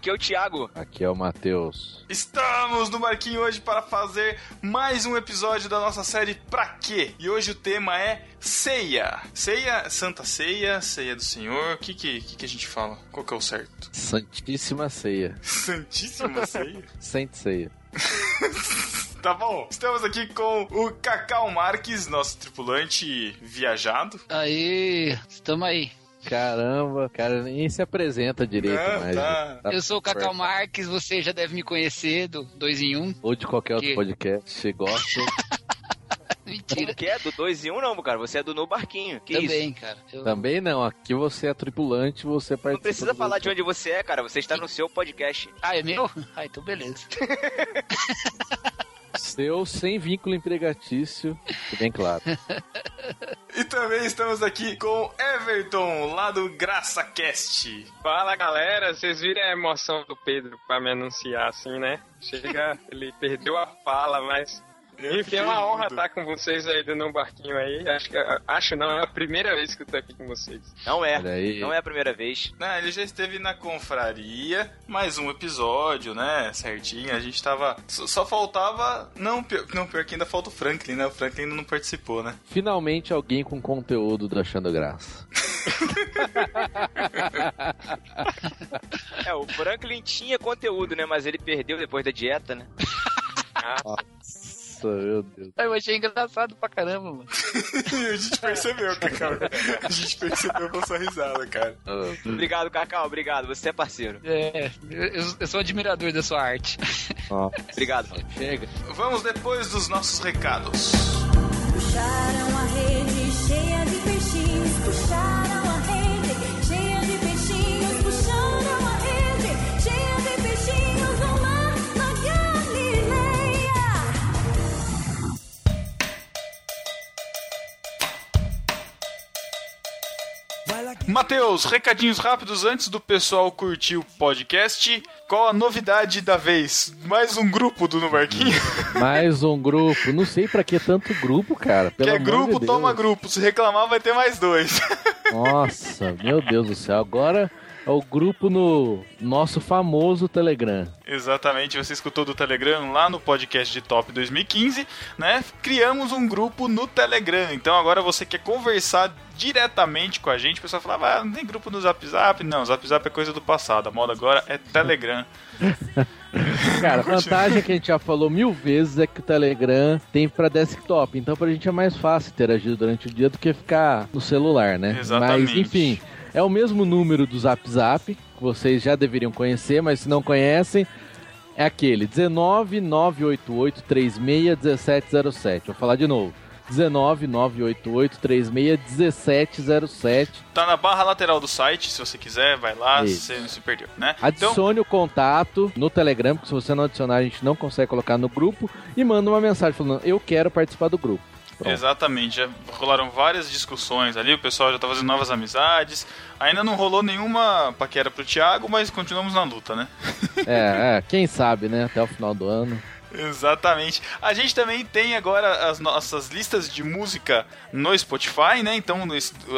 Aqui é o Thiago. Aqui é o Matheus. Estamos no Marquinho hoje para fazer mais um episódio da nossa série Pra Quê? E hoje o tema é Ceia. Ceia, Santa Ceia, Ceia do Senhor. O que que, que que a gente fala? Qual que é o certo? Santíssima Ceia. Santíssima Ceia? Sente Ceia. Tá bom. Estamos aqui com o Cacau Marques, nosso tripulante viajado. Aí, estamos aí. Caramba, cara nem se apresenta direito Não, mais. tá. né? Eu sou o Cacau Marques, você já deve me conhecer do 2 em 1. Um. Ou de qualquer outro Que? podcast. Você gosta. Mentira. Que é? Do 2 em 1 um, não, cara. Você é do No Barquinho. Que isso? Também, cara. Eu- Também não. Aqui você é tripulante, você participa. Não precisa falar de onde você é, cara. Você está no seu podcast. Ah, é meu? Ah, então beleza. Seu sem vínculo empregatício. Bem claro. E também estamos aqui com Everton, lá do GraçaCast. Fala galera, vocês viram a emoção do Pedro pra me anunciar assim, né? Chega, ele perdeu a fala, mas. Enfim, é uma honra estar com vocês aí dando um barquinho aí. Acho que acho não, é a primeira vez que eu tô aqui com vocês. Não é. Não é a primeira vez. Né, ele já esteve na confraria, mais um episódio, né? Certinho. A gente tava. Só, só faltava. Não pior, não, pior que ainda falta o Franklin, né? O Franklin ainda não participou, né? Finalmente alguém com conteúdo do Achando Graça. É, o Franklin tinha conteúdo, né? Mas ele perdeu depois da dieta, né? Nossa, meu Deus. Eu achei engraçado pra caramba, mano. a gente percebeu, cara. A gente percebeu com sua risada, cara. Ah, Obrigado, Cacau. Obrigado. Você é parceiro. É, eu, eu sou admirador da sua arte. Nossa. Obrigado, mano. Chega. Vamos depois dos nossos recados. Puxaram a rede cheia de peixinhos, puxaram Matheus, recadinhos rápidos antes do pessoal curtir o podcast. Qual a novidade da vez? Mais um grupo do No Barquinho? Mais um grupo. Não sei pra que tanto grupo, cara. Pelo Quer amor grupo, de toma grupo. Se reclamar, vai ter mais dois. Nossa, meu Deus do céu. Agora é o grupo no nosso famoso Telegram. Exatamente, você escutou do Telegram lá no podcast de Top 2015, né? Criamos um grupo no Telegram. Então agora você quer conversar diretamente com a gente, o pessoal falava, ah, não tem grupo no Zap Zap. Não, Zap Zap é coisa do passado. A moda agora é Telegram. Cara, a vantagem que a gente já falou mil vezes é que o Telegram tem pra desktop. Então pra gente é mais fácil interagir durante o dia do que ficar no celular, né? Exatamente. Mas enfim, é o mesmo número do Zap Zap, que vocês já deveriam conhecer, mas se não conhecem, é aquele 19 988 36 1707. Vou falar de novo. 19 988 36 1707. Tá na barra lateral do site, se você quiser, vai lá, Isso. você não se perdeu, né? Então, Adicione o contato no Telegram, porque se você não adicionar, a gente não consegue colocar no grupo. E manda uma mensagem falando: Eu quero participar do grupo. Pronto. Exatamente, já rolaram várias discussões ali, o pessoal já tá fazendo novas amizades. Ainda não rolou nenhuma paquera pro Thiago, mas continuamos na luta, né? É, é, quem sabe, né? Até o final do ano. Exatamente. A gente também tem agora as nossas listas de música no Spotify, né? Então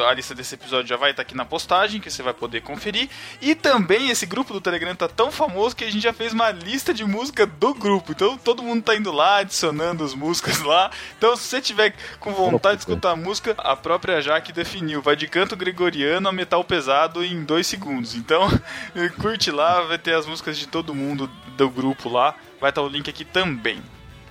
a lista desse episódio já vai estar aqui na postagem, que você vai poder conferir. E também esse grupo do Telegram tá tão famoso que a gente já fez uma lista de música do grupo. Então todo mundo tá indo lá, adicionando as músicas lá. Então se você tiver com vontade de escutar a música, a própria Jaque definiu. Vai de canto gregoriano a metal pesado em dois segundos. Então curte lá, vai ter as músicas de todo mundo do grupo lá. Vai estar o link aqui também.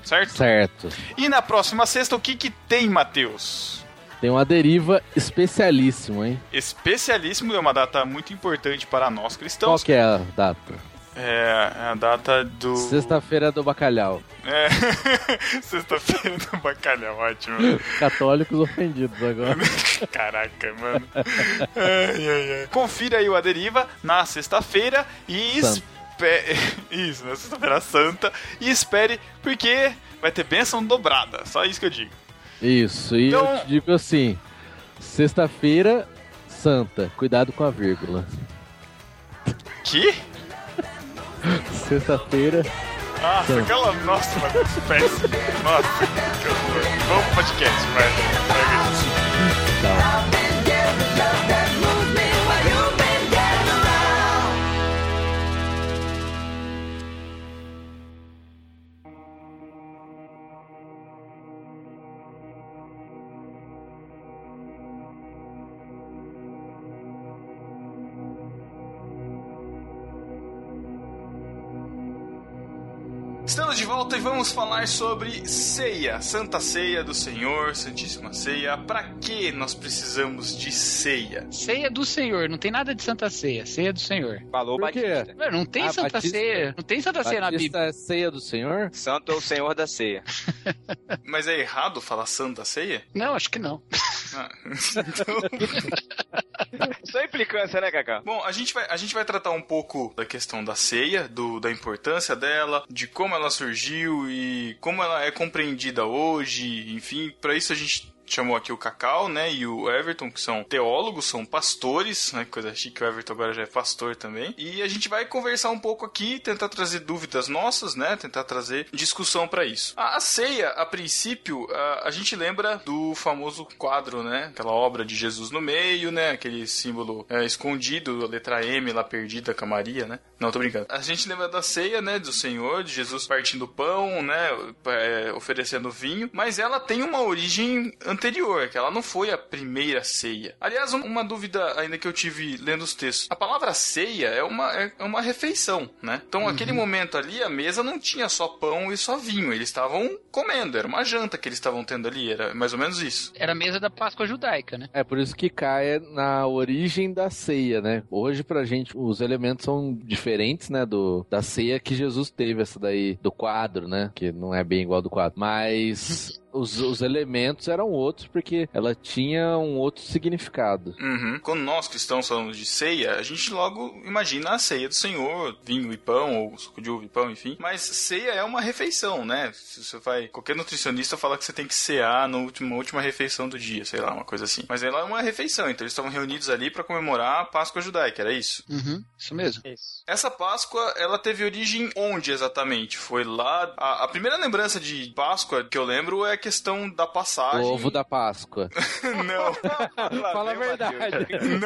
Certo? Certo. E na próxima sexta, o que que tem, Matheus? Tem uma deriva especialíssima, hein? Especialíssimo, é uma data muito importante para nós Qual cristãos. que é a data? É a data do. Sexta-feira do bacalhau. É. Sexta-feira do bacalhau, ótimo. Católicos ofendidos agora. Caraca, mano. Ai, ai, ai. Confira aí o A Deriva na sexta-feira e Santa. Espere. Isso, na sexta-feira santa. E espere, porque vai ter bênção dobrada. Só isso que eu digo. Isso, e Então- eu te digo assim: sexta-feira, santa. Cuidado com a vírgula. Que? Sexta-feira. Nossa, Santa. aquela. Nossa, mano, péssimo. Nossa, que horror. Vamos pro podcast, vai. Pega Estamos de volta e vamos falar sobre ceia, Santa Ceia do Senhor, Santíssima Ceia. Pra que nós precisamos de ceia? Ceia do Senhor, não tem nada de Santa Ceia. Ceia do Senhor. Falou Por quê? Batista. Não tem Ah, Santa Batista- Ceia. Não tem Santa Ceia na Batista Bíblia. é ceia do Senhor? Santo é o Senhor da ceia. Mas é errado falar Santa Ceia? Não, acho que não. Ah, então... Só implicância, né, Cacá? Bom, a gente, vai, a gente vai tratar um pouco da questão da ceia, do, da importância dela, de como ela surgiu e como ela é compreendida hoje, enfim, para isso a gente chamou aqui o Cacau, né, e o Everton, que são teólogos, são pastores, né, coisa chique, o Everton agora já é pastor também, e a gente vai conversar um pouco aqui, tentar trazer dúvidas nossas, né, tentar trazer discussão para isso. A, a ceia, a princípio, a, a gente lembra do famoso quadro, né, aquela obra de Jesus no meio, né, aquele símbolo é, escondido, a letra M lá perdida com a Maria, né, não, tô brincando. A gente lembra da ceia, né, do Senhor, de Jesus partindo pão, né, é, oferecendo vinho, mas ela tem uma origem anterior, que ela não foi a primeira ceia. Aliás, um- uma dúvida ainda que eu tive lendo os textos. A palavra ceia é uma, é é uma refeição, né? Então, aquele momento ali, a mesa não tinha só pão e só vinho, eles estavam comendo, era uma janta que eles estavam tendo ali, era mais ou menos isso. Era a mesa da Páscoa judaica, né? É por isso que cai na origem da ceia, né? Hoje pra gente os elementos são diferentes, né, do da ceia que Jesus teve essa daí do quadro, né, que não é bem igual ao do quadro, mas os, os elementos eram outros porque ela tinha um outro significado. Uhum. Quando nós cristãos falamos de ceia, a gente logo imagina a ceia do Senhor, vinho e pão, ou suco de uva e pão, enfim. Mas ceia é uma refeição, né? Se você vai. Qualquer nutricionista fala que você tem que cear na última, última refeição do dia, sei lá, uma coisa assim. Mas ela é uma refeição, então eles estavam reunidos ali para comemorar a Páscoa judaica, era isso? Uhum, isso mesmo. Isso. Essa Páscoa, ela teve origem onde exatamente? Foi lá. A, a primeira lembrança de Páscoa que eu lembro é questão da O passagem. ovo da Páscoa. Não. Fala a verdade.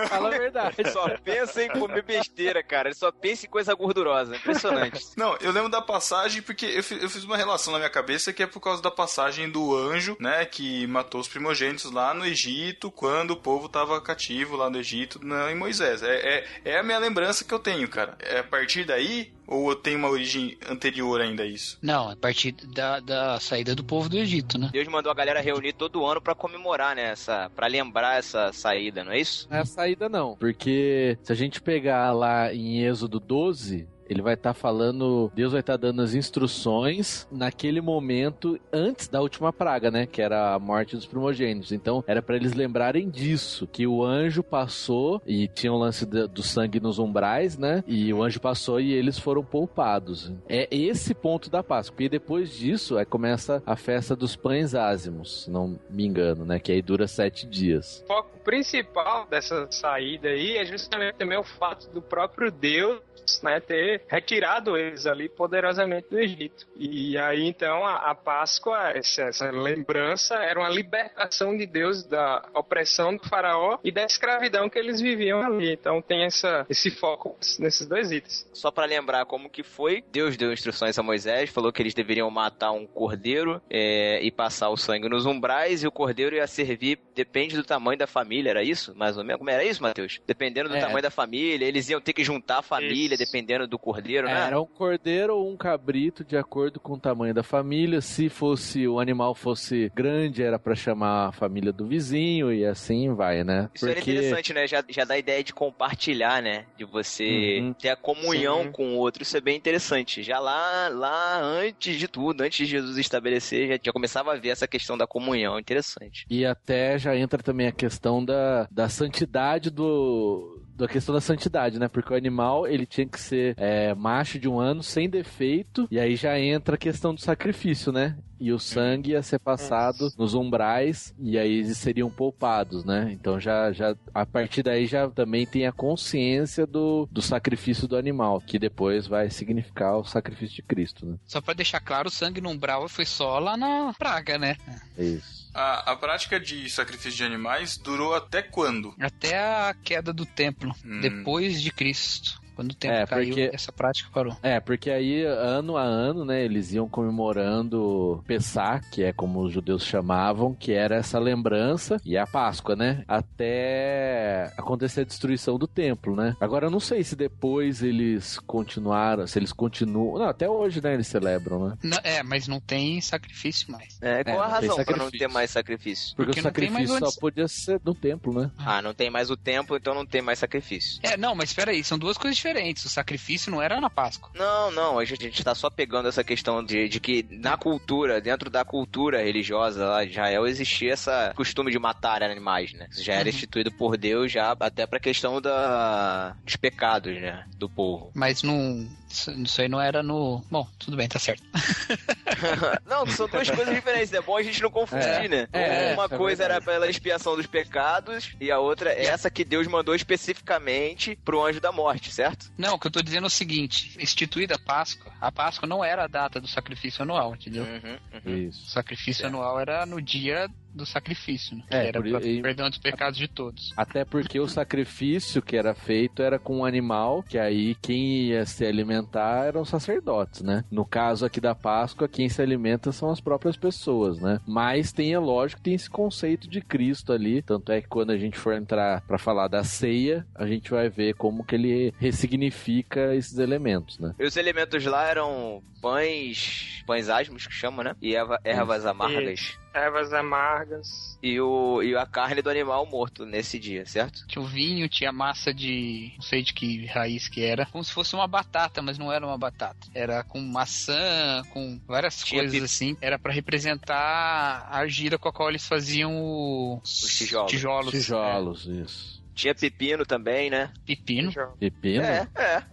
Fala a verdade. Ele só pensa em comer besteira, cara. Ele só pensa em coisa gordurosa. Impressionante. Não, eu lembro da passagem porque eu fi- eu fiz, uma relação na minha cabeça que é por causa da passagem do anjo, né, que matou os primogênitos lá no Egito, quando o povo tava cativo lá no Egito, né, em Moisés. É, é, é a minha lembrança que eu tenho, cara. É a partir daí, ou tem uma origem anterior ainda a isso? Não, a partir da, da saída do povo do Egito, né? Deus mandou a galera reunir todo ano pra comemorar, né? Essa, pra lembrar essa saída, não é isso? Não é a saída não, porque se a gente pegar lá em Êxodo 12, ele vai estar falando, Deus vai estar dando as instruções naquele momento antes da última praga, né, que era a morte dos primogênitos. Então, era para eles lembrarem disso, que o anjo passou e tinha o lance da- do sangue nos umbrais, né? E o anjo passou e eles foram poupados. É esse ponto da Páscoa. E depois disso, aí começa a festa dos pães ázimos, se não me engano, né, que aí dura sete dias. O foco principal dessa saída aí é justamente também o fato do próprio Deus né, ter retirado eles ali poderosamente do Egito. E aí então a, a Páscoa, essa, essa lembrança, era uma libertação de Deus da opressão do faraó e da escravidão que eles viviam ali. Então tem essa, esse foco nesses dois itens. Só pra lembrar como que foi, Deus deu instruções a Moisés, falou que eles deveriam matar um cordeiro é, e passar o sangue nos umbrais, e o cordeiro ia servir, depende do tamanho da família, era isso? Mais ou menos? Como era isso, Matheus? Dependendo do É. tamanho da família, eles iam ter que juntar a família, Isso. Dependendo do cordeiro, né? Era um cordeiro ou um cabrito, de acordo com o tamanho da família. Se fosse o animal fosse grande, era pra chamar a família do vizinho e assim vai, né? Isso era interessante, né? Já, já dá a ideia de compartilhar, né? De você Uhum. ter a comunhão Sim. com o outro. Isso é bem interessante. Já lá, lá antes de tudo, antes de Jesus estabelecer, já, já começava a ver essa questão da comunhão. Interessante. E até já entra também a questão da, da santidade do. Da questão da santidade, né? Porque o animal ele tinha que ser é, macho de um ano, sem defeito, e aí já entra a questão do sacrifício, né? E o sangue ia ser passado nos umbrais, e aí eles seriam poupados, né? Então já, já a partir daí já também tem a consciência do, do sacrifício do animal, que depois vai significar o sacrifício de Cristo, né? Só pra deixar claro, o sangue no umbral foi só lá na praga, né? É isso. A, a prática de sacrifício de animais durou até quando? Até a queda do templo, Hum. depois de Cristo. Quando o tempo É, caiu, porque- essa prática parou. É, porque aí, ano a ano, né, eles iam comemorando Pessah, que é como os judeus chamavam, que era essa lembrança, e a Páscoa, né? Até acontecer a destruição do templo, né? Agora, eu não sei se depois eles continuaram, se eles continuam. Não, até hoje, né, eles celebram, né? Não, é, mas não tem sacrifício mais. É, qual É, a razão pra não ter mais sacrifício? Porque, Porque o não tem mais sacrifício onde- só podia ser no templo, né? Ah, não tem mais o tempo, então não tem mais sacrifício. É, não, mas espera aí, são duas coisas diferentes. O sacrifício não era na Páscoa. Não, não, a gente, a gente tá só pegando essa questão de, de que na cultura, dentro da cultura religiosa lá de Israel, existia esse costume de matar animais, né? Isso já era Uhum. instituído por Deus, já até pra questão da, dos pecados, né? Do povo. Mas não. Isso isso aí não era no. Bom, tudo bem, tá certo. não, são duas coisas diferentes, é bom a gente não confundir, É. né? É, Uma é coisa era pela expiação dos pecados e a outra é essa que Deus mandou especificamente pro anjo da morte, certo? Não, o que eu tô dizendo é o seguinte: instituída a Páscoa, a Páscoa não era a data do sacrifício anual, entendeu? Uhum, uhum. O Isso. sacrifício É. anual era no dia do sacrifício, né? Que É, era por- pra e- perdão dos pecados de todos. Até porque o sacrifício que era feito era com um animal, que aí quem ia se alimentar eram os sacerdotes, né? No caso aqui da Páscoa, quem se alimenta são as próprias pessoas, né? Mas tem, é lógico, tem esse conceito de Cristo ali. Tanto é que quando a gente for entrar pra falar da ceia, a gente vai ver como que ele ressignifica esses elementos, né? E os elementos lá eram pães, pães asmos que chama, né? E erva- ervas amargas. Ervas amargas. E, o, e a carne do animal morto nesse dia, certo? Tinha o vinho, tinha massa de. não sei de que raiz que era. Como se fosse uma batata, mas não era uma batata. Era com maçã, com várias Tinha coisas pi- assim. Era pra representar a argila com a qual eles faziam o- os, tijolos. tijolos. Tijolos, isso. Tinha pepino também, né? É, pepino. Pepino? É, é.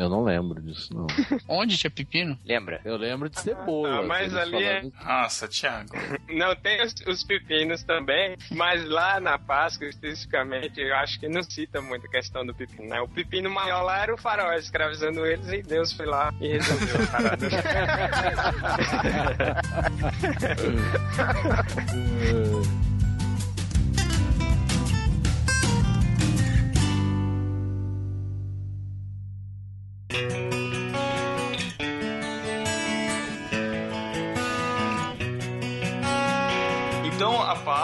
Eu não lembro disso, não. Onde tinha pepino? Lembra? Eu lembro de cebola. Ah, mas eles ali é- falando- Nossa, Thiago. Não, tem os, os pepinos também, mas lá na Páscoa, especificamente, eu acho que não cita muito a questão do pepino, né? O pepino maior lá era o faraó escravizando eles e Deus foi lá e resolveu a parada.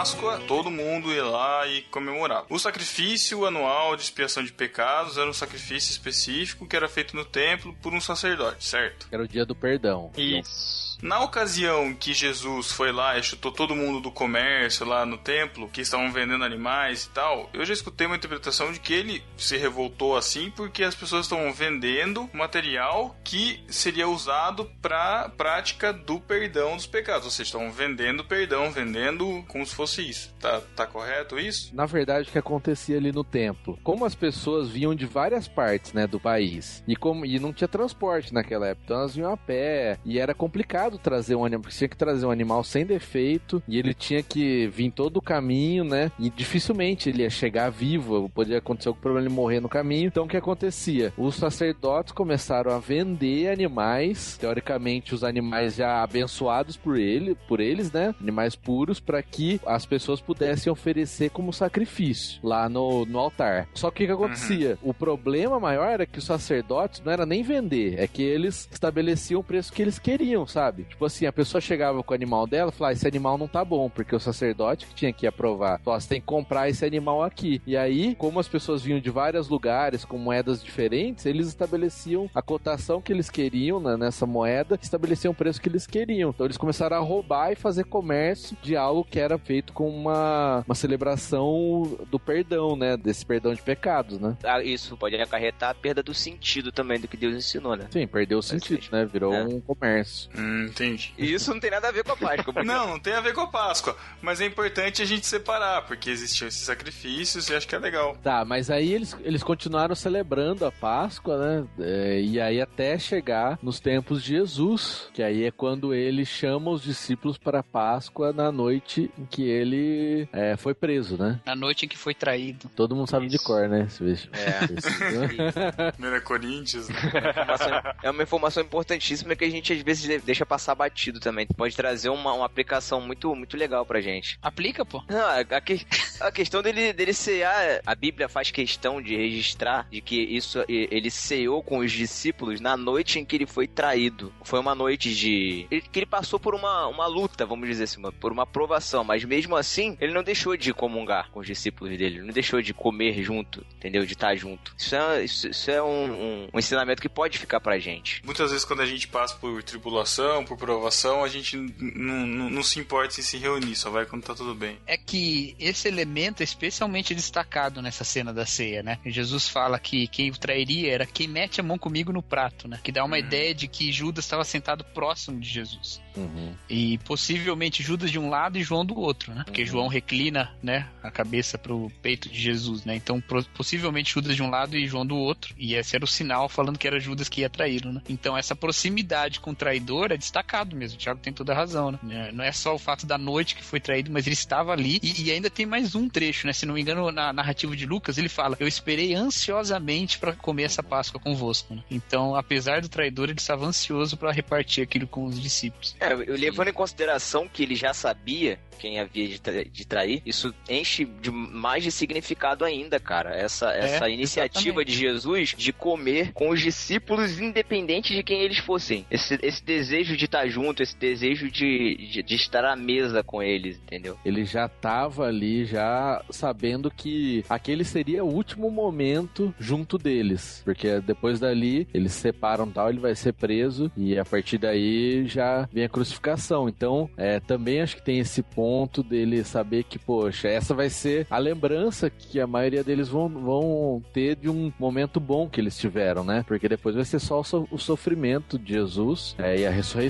Páscoa, todo mundo ia lá e comemorava. O sacrifício anual de expiação de pecados era um sacrifício específico que era feito no templo por um sacerdote, certo? Era o dia do perdão. Isso. Na ocasião que Jesus foi lá e chutou todo mundo do comércio lá no templo, que estavam vendendo animais e tal, eu já escutei uma interpretação de que ele se revoltou assim porque as pessoas estavam vendendo material que seria usado para prática do perdão dos pecados, ou seja, estavam vendendo perdão, vendendo como se fosse isso. Tá, tá correto isso? Na verdade, o que acontecia ali no templo? Como as pessoas vinham de várias partes, né, do país, e como e não tinha transporte naquela época, então elas vinham a pé, e era complicado trazer um animal, porque tinha que trazer um animal sem defeito, e ele tinha que vir todo o caminho, né, e dificilmente ele ia chegar vivo, podia acontecer algum problema ele morrer no caminho. Então o que acontecia? Os sacerdotes começaram a vender animais, teoricamente os animais já abençoados por ele, por eles, né, animais puros, para que as pessoas pudessem oferecer como sacrifício lá no, no altar. Só que o que acontecia? O problema maior era que os sacerdotes não era nem vender, é que eles estabeleciam o preço que eles queriam, sabe? Tipo assim, a pessoa chegava com o animal dela e falava: ah, esse animal não tá bom, porque o sacerdote que tinha que aprovar. Então, você tem que comprar esse animal aqui. E aí, como as pessoas vinham de vários lugares com moedas diferentes, eles estabeleciam a cotação que eles queriam né, nessa moeda, estabeleciam o preço que eles queriam. Então, eles começaram a roubar e fazer comércio de algo que era feito com uma, uma celebração do perdão, né? Desse perdão de pecados, né? Ah, Isso pode acarretar a perda do sentido também do que Deus ensinou, né? Sim, perdeu o sentido, né? Virou É. um comércio. Hum, entendi. E isso não tem nada a ver com a Páscoa. porque- Não, não tem a ver com a Páscoa, mas é importante a gente separar, porque existiam esses sacrifícios e acho que é legal. Tá, mas aí eles, eles continuaram celebrando a Páscoa, né? É, e aí até chegar nos tempos de Jesus, que aí é quando ele chama os discípulos para a Páscoa na noite em que ele é, foi preso, né? Na noite em que foi traído. Todo mundo sabe de Isso. cor, né? Esse vejo- É. Primeira Coríntios. né? Informação- é uma informação importantíssima que a gente às vezes deixa passar passar batido também. Pode trazer uma, uma aplicação muito, muito legal pra gente. Aplica, pô. Não, a, a que- a questão dele, dele cear, a Bíblia faz questão de registrar de que isso ele ceou com os discípulos na noite em que ele foi traído. Foi uma noite de. ele- que ele passou por uma, uma luta, vamos dizer assim, uma- por uma provação, mas mesmo assim, ele não deixou de comungar com os discípulos dele, não deixou de comer junto, entendeu? De estar junto. Isso é, isso, isso é um, um- um ensinamento que pode ficar pra gente. Muitas vezes quando a gente passa por tribulação, por provação, a gente não se importa em se reunir, só vai quando tá tudo bem. É que esse elemento é especialmente destacado nessa cena da ceia, né? Jesus fala que quem o trairia era quem mete a mão comigo no prato, né? Que dá uma ideia de que Judas estava sentado próximo de Jesus. Uhum. E possivelmente Judas de um lado e João do outro, né? Porque João reclina, né, a cabeça pro peito de Jesus, né? Então, possivelmente Judas de um lado e João do outro. E esse era o sinal falando que era Judas que ia traí-lo, né? Então, essa proximidade com o traidor é destacado mesmo. O Thiago tem toda a razão, né? É, Não é só o fato da noite que foi traído, mas ele estava ali. E, e ainda tem mais um trecho, né? Se não me engano, na narrativa de Lucas, ele fala: Eu esperei ansiosamente para comer essa Páscoa convosco, né? Então, apesar do traidor, ele estava ansioso para repartir aquilo com os discípulos. É, eu levando em consideração que ele já sabia quem havia de, tra- de trair, isso enche de mais de significado ainda, cara. Essa, essa iniciativa exatamente. de Jesus de comer com os discípulos, independente de quem eles fossem. Esse, esse desejo de estar junto, esse desejo de, de, de estar à mesa com eles, entendeu? Ele já tava ali, já sabendo que aquele seria o último momento junto deles. Porque depois dali, eles se separam tal, ele vai ser preso. E a partir daí já vem a crucificação. Então, é, também acho que tem esse ponto dele saber que, poxa, essa vai ser a lembrança que a maioria deles vão, vão ter de um momento bom que eles tiveram, né? Porque depois vai ser só o, o sofrimento de Jesus é, e a ressurreição.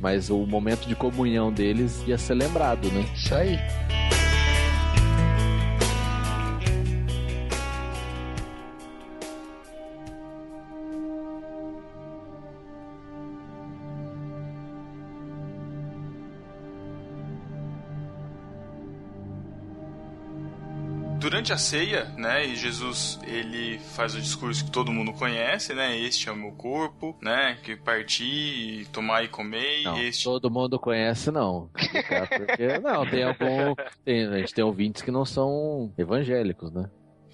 Mas o momento de comunhão deles ia ser lembrado, né? Isso aí. Durante a ceia, né, e Jesus ele faz o discurso que todo mundo conhece, né? Este é o meu corpo, né? Que parti, tomar e comer, Não, este todo mundo conhece, não. Explicar Porque, não, tem algum. tem- a gente tem ouvintes que não são evangélicos, né?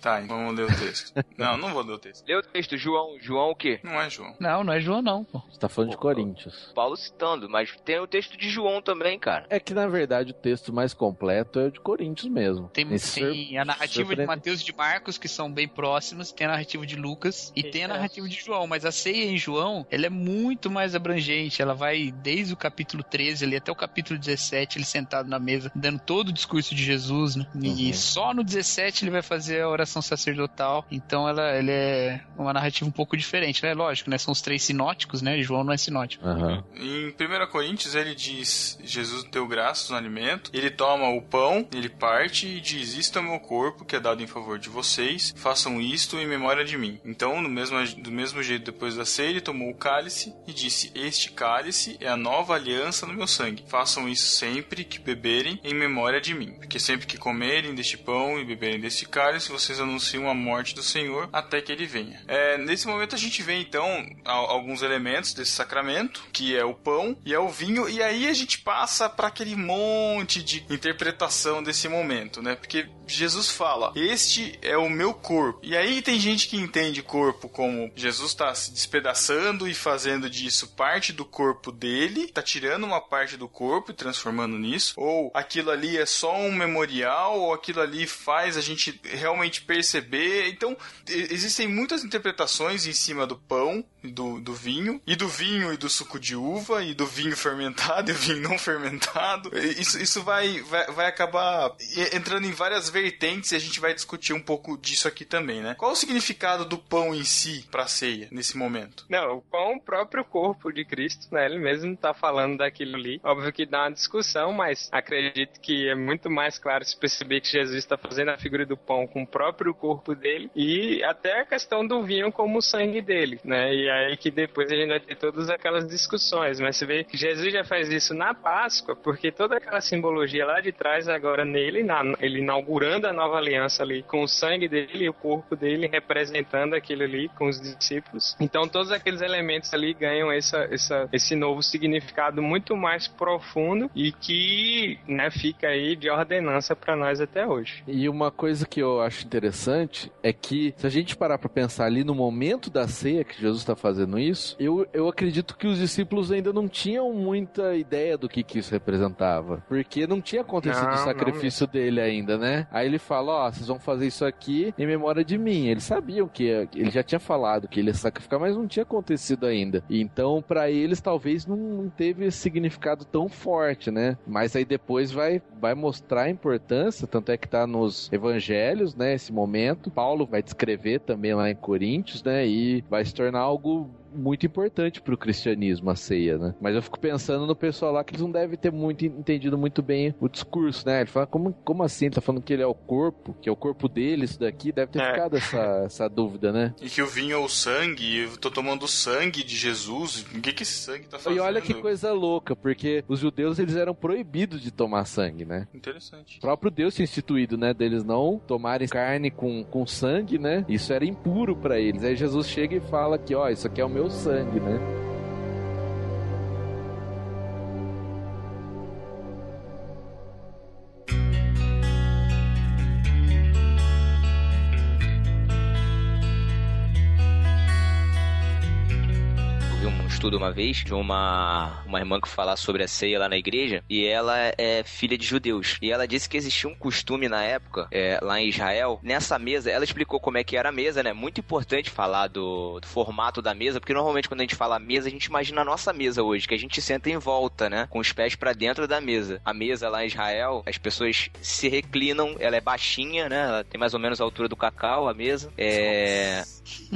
Tá, então vamos ler o texto. não, não vou ler o texto. Lê o texto, João. João o quê? Não é João. Não, não é João, não, pô. Você tá falando de Pô, Coríntios. Paulo citando, mas tem o texto de João também, cara. É que, na verdade, o texto mais completo é o de Coríntios mesmo. Tem, sur- a narrativa de Mateus e de Marcos, que são bem próximas, tem a narrativa de Lucas e tem a narrativa de João. Mas a ceia em João, ela é muito mais abrangente. Ela vai desde o capítulo 13 ali até o capítulo 17, ele sentado na mesa, dando todo o discurso de Jesus, né? E Uhum. só no 17 ele vai fazer a oração sacerdotal. Então ela, ela é uma narrativa um pouco diferente, né? Lógico, né? São os três sinóticos, né? E João não é sinótico. Aham. Em 1 Coríntios ele diz: Jesus deu graças no alimento, ele toma o pão, ele parte e diz: Isto é o meu corpo que é dado em favor de vocês, façam isto em memória de mim. Então, no mesmo, do mesmo jeito, depois da ceia, ele tomou o cálice e disse: Este cálice é a nova aliança no meu sangue. Façam isso sempre que beberem em memória de mim. Porque sempre que comerem deste pão e beberem deste cálice, vocês anunciam a morte do Senhor até que ele venha. É, nesse momento a gente vê então al- alguns elementos desse sacramento, que é o pão e é o vinho, e aí a gente passa para aquele monte de interpretação desse momento, né? Porque Jesus fala: "Este é o meu corpo". E aí tem gente que entende corpo como Jesus está se despedaçando e fazendo disso parte do corpo dele, tá tirando uma parte do corpo e transformando nisso, ou aquilo ali é só um memorial, ou aquilo ali faz a gente realmente perceber. Então, existem muitas interpretações em cima do pão, do, do vinho, e do vinho e do suco de uva, e do vinho fermentado e vinho não fermentado. Isso, isso vai, vai, vai acabar entrando em várias vertentes e a gente vai discutir um pouco disso aqui também, né? Qual o significado do pão em si pra ceia, nesse momento? Não, o pão o próprio corpo de Cristo, né? Ele mesmo tá falando daquilo ali. Óbvio que dá uma discussão, mas acredito que é muito mais claro se perceber que Jesus está fazendo a figura do pão com o próprio corpo dele e até a questão do vinho como o sangue dele, né? E aí que depois a gente vai ter todas aquelas discussões. Mas você vê que Jesus já faz isso na Páscoa, porque toda aquela simbologia lá de trás, agora nele, na, ele inaugurando a nova aliança ali, com o sangue dele e o corpo dele representando aquilo ali com os discípulos. Então todos aqueles elementos ali ganham essa, essa, esse novo significado muito mais profundo e que né, fica aí de ordenança para nós até hoje. E uma coisa que eu acho interessante é que, se a gente parar pra pensar ali no momento da ceia que Jesus está fazendo isso, eu, eu acredito que os discípulos ainda não tinham muita ideia do que, que isso representava. Porque não tinha acontecido Não, o não sacrifício dele ainda, né? Aí ele fala: Ó, vocês vão fazer isso aqui em memória de mim. Eles sabiam que ele já tinha falado que ele ia sacrificar, mas não tinha acontecido ainda. Então, pra eles, talvez não, não teve esse significado tão forte, né? Mas aí depois vai, vai mostrar a importância, tanto é que tá nos evangelhos, né? Esse momento. Paulo vai descrever também lá em Coríntios, né? E vai se tornar algo no muito importante pro cristianismo a ceia, né? Mas eu fico pensando no pessoal lá que eles não devem ter muito entendido muito bem o discurso, né? Ele fala, como, como assim? Tá falando que ele é o corpo, que é o corpo dele, isso daqui? Deve ter É. ficado essa, essa dúvida, né? E que o vinho é o sangue, eu tô tomando o sangue de Jesus. O que que esse sangue tá fazendo? E olha que coisa louca, porque os judeus eles eram proibidos de tomar sangue, né? Interessante. O próprio Deus tinha instituído, né, deles não tomarem carne com, com sangue, né? Isso era impuro pra eles. Aí Jesus chega e fala que, ó, isso aqui é o meu sangue, né? Estudo uma vez de uma, uma irmã que falava sobre a ceia lá na igreja e ela é filha de judeus. E ela disse que existia um costume na época, é, lá em Israel, nessa mesa, ela explicou como é que era a mesa, né? Muito importante falar do, do formato da mesa, porque normalmente quando a gente fala mesa, a gente imagina a nossa mesa hoje, que a gente senta em volta, né? Com os pés pra dentro da mesa. A mesa lá em Israel, as pessoas se reclinam, ela é baixinha, né? Ela tem mais ou menos a altura do cacau, a mesa. É.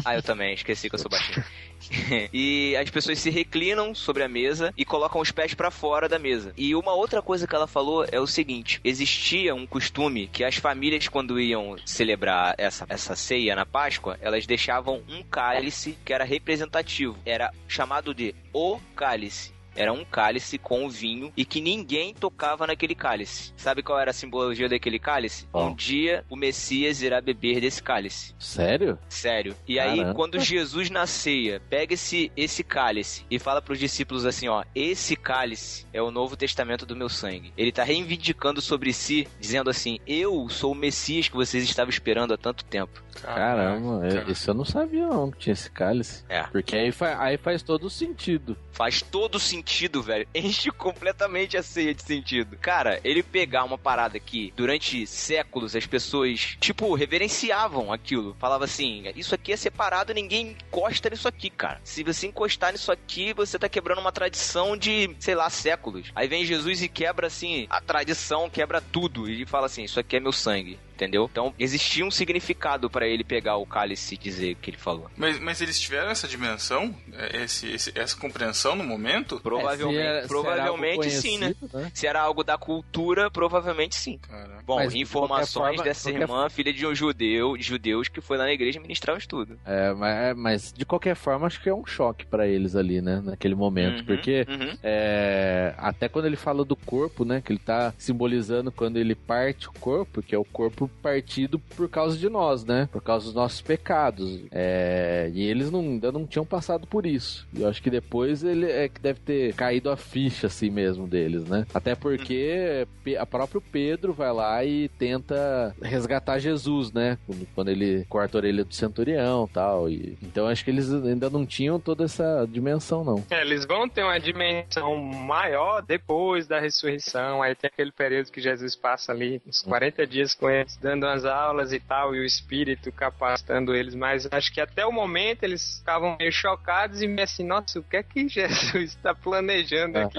Ah, eu também, esqueci que eu sou baixinho. e as pessoas se reclinam sobre a mesa e colocam os pés pra fora da mesa. E uma outra coisa que ela falou é o seguinte: existia um costume que as famílias, quando iam celebrar essa, essa ceia na Páscoa, elas deixavam um cálice que era representativo. Era chamado de o cálice. Era um cálice com vinho e que ninguém tocava naquele cálice. Sabe qual era a simbologia daquele cálice? Qual? Um dia o Messias irá beber desse cálice. Sério? Sério. E aí, Caramba. quando Jesus na ceia pega esse, esse cálice e fala pros discípulos assim: ó, esse cálice é o novo testamento do meu sangue. Ele tá reivindicando sobre si, dizendo assim: eu sou o Messias que vocês estavam esperando há tanto tempo. Caramba, Caraca. é- isso eu não sabia não que tinha esse cálice. É. Porque aí, fa- aí faz todo sentido. Faz todo sentido, velho. Enche completamente a ceia de sentido. Cara, ele pegar uma parada que durante séculos as pessoas, tipo, reverenciavam aquilo. Falava assim: isso aqui é separado, ninguém encosta nisso aqui, cara. Se você encostar nisso aqui, você tá quebrando uma tradição de, sei lá, séculos. Aí vem Jesus e quebra, assim, a tradição, quebra tudo. E fala assim: isso aqui é meu sangue. Entendeu? Então existia um significado pra ele pegar o cálice e dizer o que ele falou. Mas, mas eles tiveram essa dimensão, é, esse, esse- essa compreensão no momento? Provavelmente, É, se era- se provavelmente algo sim, né? né? Se era algo da cultura, provavelmente sim. Caraca. Bom, Mas, de informações qualquer forma- dessa qualquer- irmã, filha de um judeu, de judeus que foi lá na igreja ministrar o estudo. É, mas, mas de qualquer forma, acho que é um choque pra eles ali, né? Naquele momento. Uhum, Porque uhum. é, até quando ele fala do corpo, né? Que ele tá simbolizando quando ele parte o corpo, que é o corpo partido por causa de nós, né? Por causa dos nossos pecados. É, e eles não, ainda não tinham passado por isso. E eu acho que depois ele é que deve ter caído a ficha assim mesmo deles, né? Até porque a próprio Pedro vai lá e tenta resgatar Jesus, né? Quando, ele corta a orelha do centurião e tal. E, então acho que eles ainda não tinham toda essa dimensão, não. É, eles vão ter uma dimensão maior depois da ressurreição. Aí tem aquele período que Jesus passa ali, uns 40 dias com eles, dando umas aulas e tal, e o Espírito capacitando eles. Mas acho que até o momento eles ficavam meio chocados e meio assim: nossa, o que é que Jesus está planejando aqui?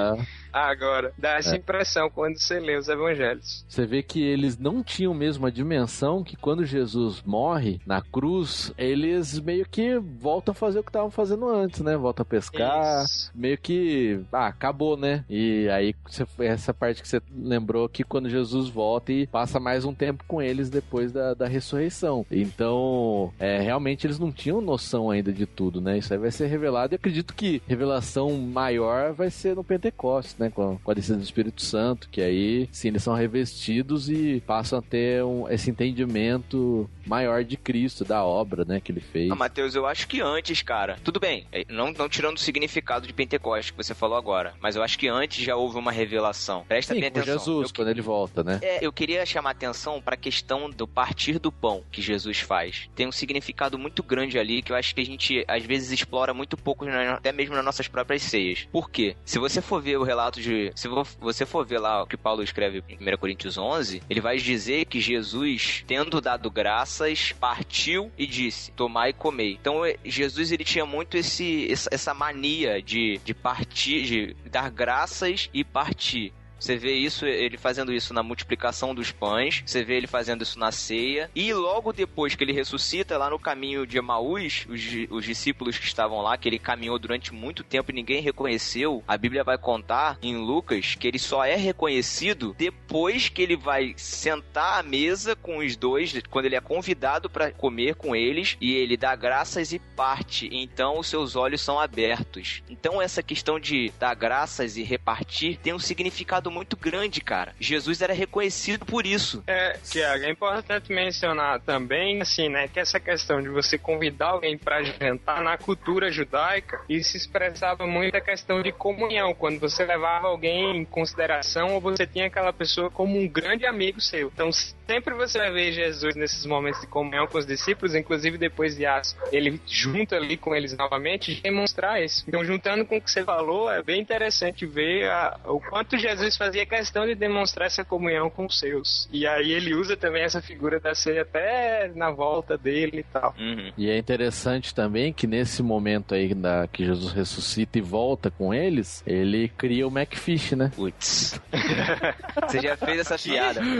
Agora, dá essa É. impressão quando você lê os evangelhos. Você vê que eles não tinham mesmo a dimensão que quando Jesus morre na cruz, eles meio que voltam a fazer o que estavam fazendo antes, né? Voltam a pescar. Isso. Meio que, ah, acabou, né? E aí, essa parte que você lembrou que quando Jesus volta e passa mais um tempo com eles depois da, da ressurreição. Então, é, realmente eles não tinham noção ainda de tudo, né? Isso aí vai ser revelado e acredito que revelação maior vai ser no Pentecostes, né? Com a, com a descida do Espírito Santo, que aí sim eles são revestidos e passam a ter um- esse entendimento maior de Cristo, da obra, né? Que ele fez. Ah, Matheus, eu acho que antes, cara. Tudo bem, é, não, não tirando o significado de Pentecostes que você falou agora, mas eu acho que antes já houve uma revelação. Presta Sim, bem com atenção. Jesus, Eu- quando ele volta, né? É, eu queria chamar atenção para a questão do partir do pão que Jesus faz. Tem um significado muito grande ali que eu acho que a gente às vezes explora muito pouco, até mesmo nas nossas próprias ceias. Por quê? Se você for ver o relato de. Se vo- você for ver lá o que Paulo escreve em 1 Coríntios 11, ele vai dizer que Jesus, tendo dado graças, partiu e disse: Tomai e comei. Então eh, Jesus ele tinha muito esse, essa mania de, de partir, de dar graças e partir. Você vê isso, ele fazendo isso na multiplicação dos pães, você vê ele fazendo isso na ceia, e logo depois que ele ressuscita, lá no caminho de Emaús, os, os discípulos que estavam lá, que ele caminhou durante muito tempo e ninguém reconheceu, a Bíblia vai contar em Lucas que ele só é reconhecido depois que ele vai sentar à mesa com os dois, quando ele é convidado para comer com eles, e ele dá graças e parte, então os seus olhos são abertos. Então essa questão de dar graças e repartir tem um significado muito grande, cara. Jesus era reconhecido por isso. É, Tiago, é importante mencionar também, assim, né, que essa questão de você convidar alguém para jantar na cultura judaica, isso expressava muito a questão de comunhão, quando você levava alguém em consideração ou você tinha aquela pessoa como um grande amigo seu. Então, sempre você vai ver Jesus nesses momentos de comunhão com os discípulos, inclusive depois de Atos, ele junta ali com eles novamente demonstrar isso. Então, juntando com o que você falou, é bem interessante ver a- o quanto Jesus fazia questão de demonstrar essa comunhão com os seus. E aí ele usa também essa figura da ceia até na volta dele e tal. Uhum. E é interessante também que nesse momento aí da, que Jesus ressuscita e volta com eles, ele cria o Macfish, né? Putz. Você já fez essa piada.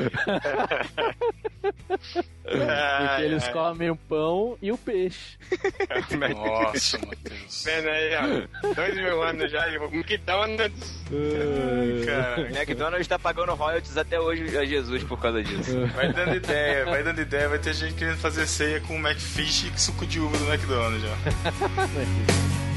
Porque eles comem o pão e o peixe. Nossa, Matheus. Vendo aí, ó, dois mil anos já, e o McDonald's. Cara, O McDonald's tá pagando royalties até hoje a Jesus por causa disso. vai dando ideia, vai dando ideia. Vai ter gente querendo fazer ceia com Macfish e suco de uva do McDonald's já.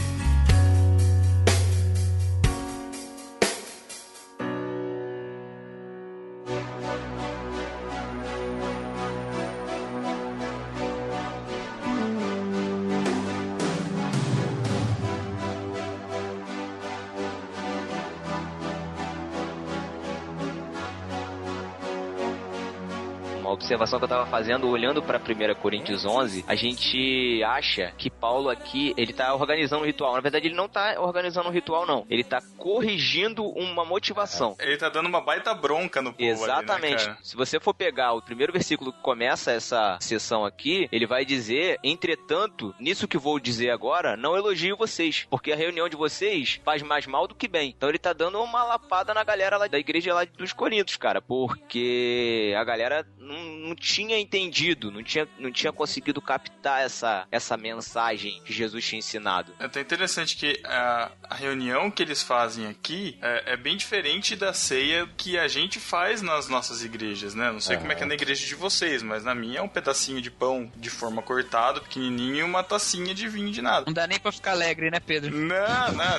observação que eu tava fazendo, olhando pra 1 Coríntios 11, a gente acha que Paulo aqui, ele tá organizando um ritual. Na verdade, ele não tá organizando um ritual, não. Ele tá corrigindo uma motivação. Ele tá dando uma baita bronca no povo Exatamente. ali, né? Se você for pegar o primeiro versículo que começa essa sessão aqui, ele vai dizer: Entretanto, nisso que vou dizer agora, não elogio vocês, porque a reunião de vocês faz mais mal do que bem. Então ele tá dando uma lapada na galera lá da igreja lá dos Coríntios, cara, porque a galera não, não tinha entendido, não tinha, não tinha conseguido captar essa, essa mensagem que Jesus tinha ensinado. É até interessante que a, a reunião que eles fazem aqui é, é bem diferente da ceia que a gente faz nas nossas igrejas, né? Não sei como é que é na igreja de vocês, mas na minha é um pedacinho de pão de forma cortado, pequenininho, e uma tacinha de vinho de nada. Não dá nem pra ficar alegre, né, Pedro? Não, não.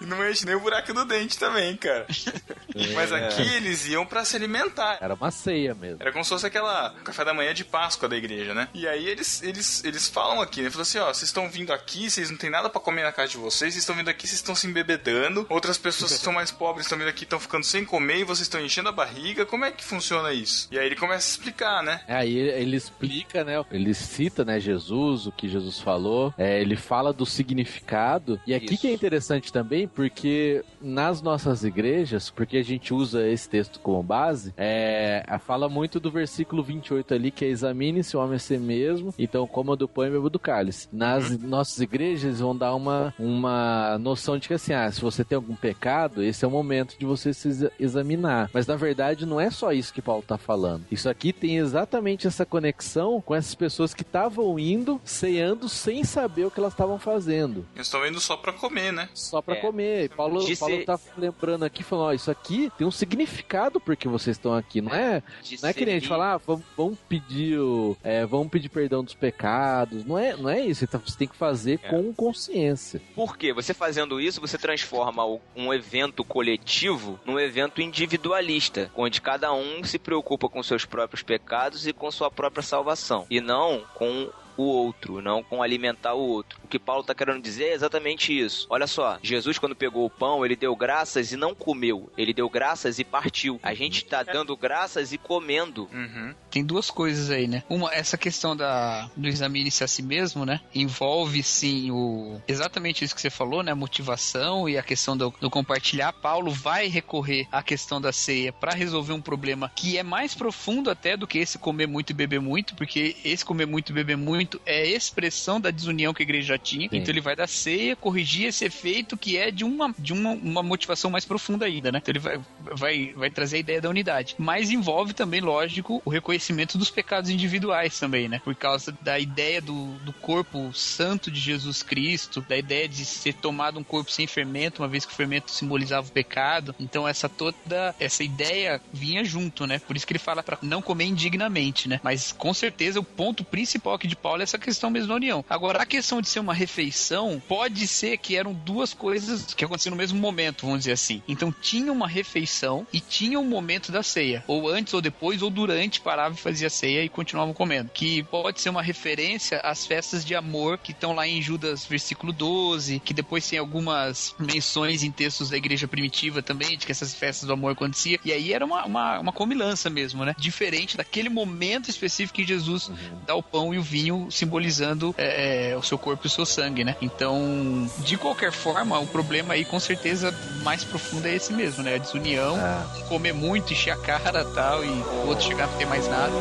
E não enche nem o buraco do dente também, cara. Mas aqui eles iam pra se alimentar. Era uma ceia mesmo. Era como se fosse aquela café da manhã de Páscoa da igreja, né? E aí eles, eles, eles falam aqui, né? Falam assim, ó, vocês estão vindo aqui, vocês não tem nada pra comer na casa de vocês, vocês estão vindo aqui, vocês estão se embebedando, outras pessoas que são mais pobres estão vindo aqui, estão ficando sem comer e vocês estão enchendo a barriga, como é que funciona isso? E aí ele começa a explicar, né? Aí ele explica, né? Ele cita, né, Jesus, o que Jesus falou. É, ele fala do significado. E aqui Isso. que é interessante também, porque nas nossas igrejas, porque a gente usa esse texto como base, é, fala muito do versículo 28 ali, que é examine-se o homem a si mesmo, então coma do pão e beba do cálice. Nas nossas igrejas eles vão dar uma, uma noção de que assim, ah, se você tem algum pecado, esse é o momento de você se exa- examinar. Mas na verdade não é só isso que Paulo tá falando. Isso aqui tem exatamente essa conexão com essas pessoas que estavam indo, ceando sem saber o que elas estavam fazendo. Eles estão indo só pra comer, né? Só pra É. comer. E Paulo, Disse- Paulo tá lembrando aqui, falando, ó, isso aqui tem um significado porque vocês estão aqui, não é? De Não é que nem a gente falar, ah, vamos, vamos pedir o, é, vamos pedir perdão dos pecados. Não é, não é isso. Você tá- Você tem que fazer É. com consciência. Por quê? Você fazendo isso, você transforma um evento coletivo num evento individualista, onde cada um se preocupa com seus próprios pecados e com sua própria salvação, e não com o outro, não com alimentar o outro. O que Paulo está querendo dizer é exatamente isso. Olha só, Jesus quando pegou o pão, ele deu graças e não comeu, ele deu graças e partiu. A gente está dando graças e comendo. Uhum. Tem duas coisas aí, né? Uma, essa questão da, do examine-se a si mesmo, né? Envolve sim o exatamente isso que você falou, né? A motivação e a questão do, do compartilhar. Paulo vai recorrer à questão da ceia para resolver um problema que é mais profundo até do que esse comer muito e beber muito, porque esse comer muito e beber muito é a expressão da desunião que a igreja já tinha. Sim. Então ele vai da ceia corrigir esse efeito que é de uma, de uma, uma motivação mais profunda ainda, né? Então ele vai, vai, vai trazer a ideia da unidade. Mas envolve também, lógico, o reconhecimento dos pecados individuais também, né? Por causa da ideia do, do corpo santo de Jesus Cristo, da ideia de ser tomado um corpo sem fermento, uma vez que o fermento simbolizava o pecado. Então essa toda essa ideia vinha junto, né? Por isso que ele fala para não comer indignamente, né? Mas com certeza o ponto principal aqui de Paulo é essa questão mesmo da união. Agora a questão de ser uma refeição pode ser que eram duas coisas que aconteciam no mesmo momento, vamos dizer assim. Então tinha uma refeição e tinha um momento da ceia, ou antes ou depois ou durante parava e fazia ceia e continuavam comendo. Que pode ser uma referência às festas de amor que estão lá em Judas versículo 12, que depois tem algumas menções em textos da igreja primitiva também de que essas festas do amor aconteciam. E aí era uma, uma, uma comilança mesmo, né? Diferente daquele momento específico que Jesus dá o pão e o vinho simbolizando é, é, o seu corpo e o seu sangue, né? Então, de qualquer forma, o problema aí com certeza mais profundo é esse mesmo, né? A desunião, comer muito, encher a cara e tal, e o outro chegar a não ter mais nada.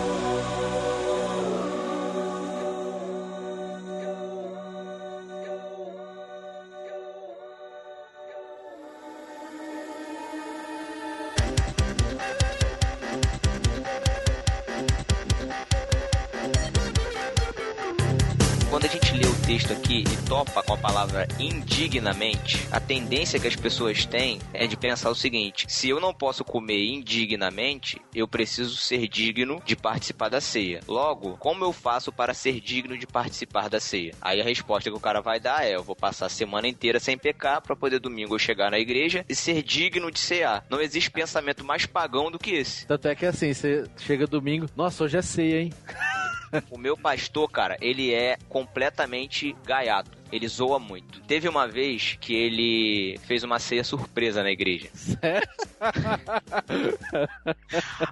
Com a palavra indignamente, a tendência que as pessoas têm é de pensar o seguinte: se eu não posso comer indignamente, eu preciso ser digno de participar da ceia. Logo, como eu faço para ser digno de participar da ceia? Aí a resposta que o cara vai dar é: eu vou passar a semana inteira sem pecar para poder domingo eu chegar na igreja e ser digno de cear. Não existe pensamento mais pagão do que esse. Tanto é que assim, você chega domingo, nossa, hoje é ceia, hein? O meu pastor, cara, ele é completamente gaiato. Ele zoa muito. Teve uma vez que ele fez uma ceia surpresa na igreja.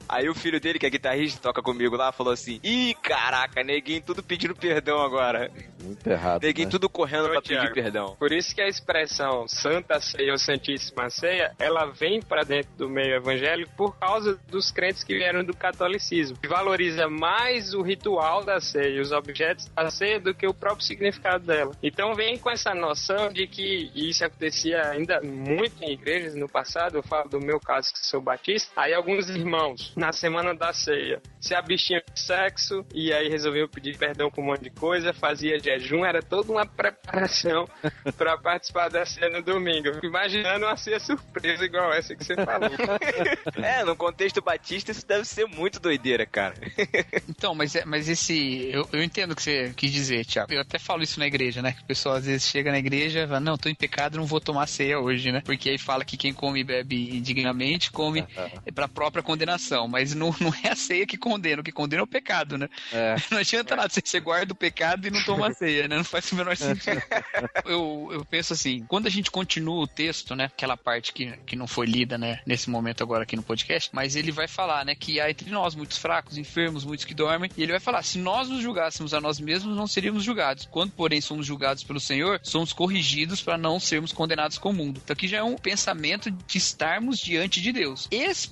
Aí o filho dele, que é guitarrista, toca comigo lá, falou assim: Ih, caraca, neguinho tudo pedindo perdão agora. Muito errado. Neguinho né? tudo correndo Ô, pra pedir Thiago. perdão. Por isso que a expressão Santa Ceia ou Santíssima Ceia, ela vem para dentro do meio evangélico por causa dos crentes que vieram do catolicismo, que valoriza mais o ritual da ceia, os objetos da ceia, do que o próprio significado dela. Então vem com essa noção de que isso acontecia ainda muito em igrejas no passado, eu falo do meu caso que sou batista, aí alguns irmãos, na semana da ceia, se abstinham de sexo e aí resolviam pedir perdão por um monte de coisa, fazia jejum, era toda uma preparação para participar da ceia no domingo. Eu fico imaginando uma ceia surpresa igual essa que você falou. É, no contexto batista isso deve ser muito doideira, cara. Então, mas, é- mas esse. Eu, eu entendo o que você quis dizer, Tiago. Eu até falo isso na igreja, né? Pessoal às vezes chega na igreja e fala: Não, tô em pecado, não vou tomar ceia hoje, né? Porque aí fala que quem come e bebe indignamente come pra própria condenação. Mas não, não é a ceia que condena. O que condena é o pecado, né? É. Não adianta nada, você guarda o pecado e não toma a ceia, né? Não faz o menor sentido. Eu, eu penso assim, quando a gente continua o texto, né? Aquela parte que, que não foi lida, né? Nesse momento agora aqui no podcast, mas ele vai falar, né? Que há entre nós muitos fracos, enfermos, muitos que dormem, e ele vai falar, se nós nos julgássemos a nós mesmos, não seríamos julgados. Quando, porém, somos julgados pelo Senhor, somos corrigidos para não sermos condenados com o mundo. Então aqui já é um pensamento de estarmos diante de Deus.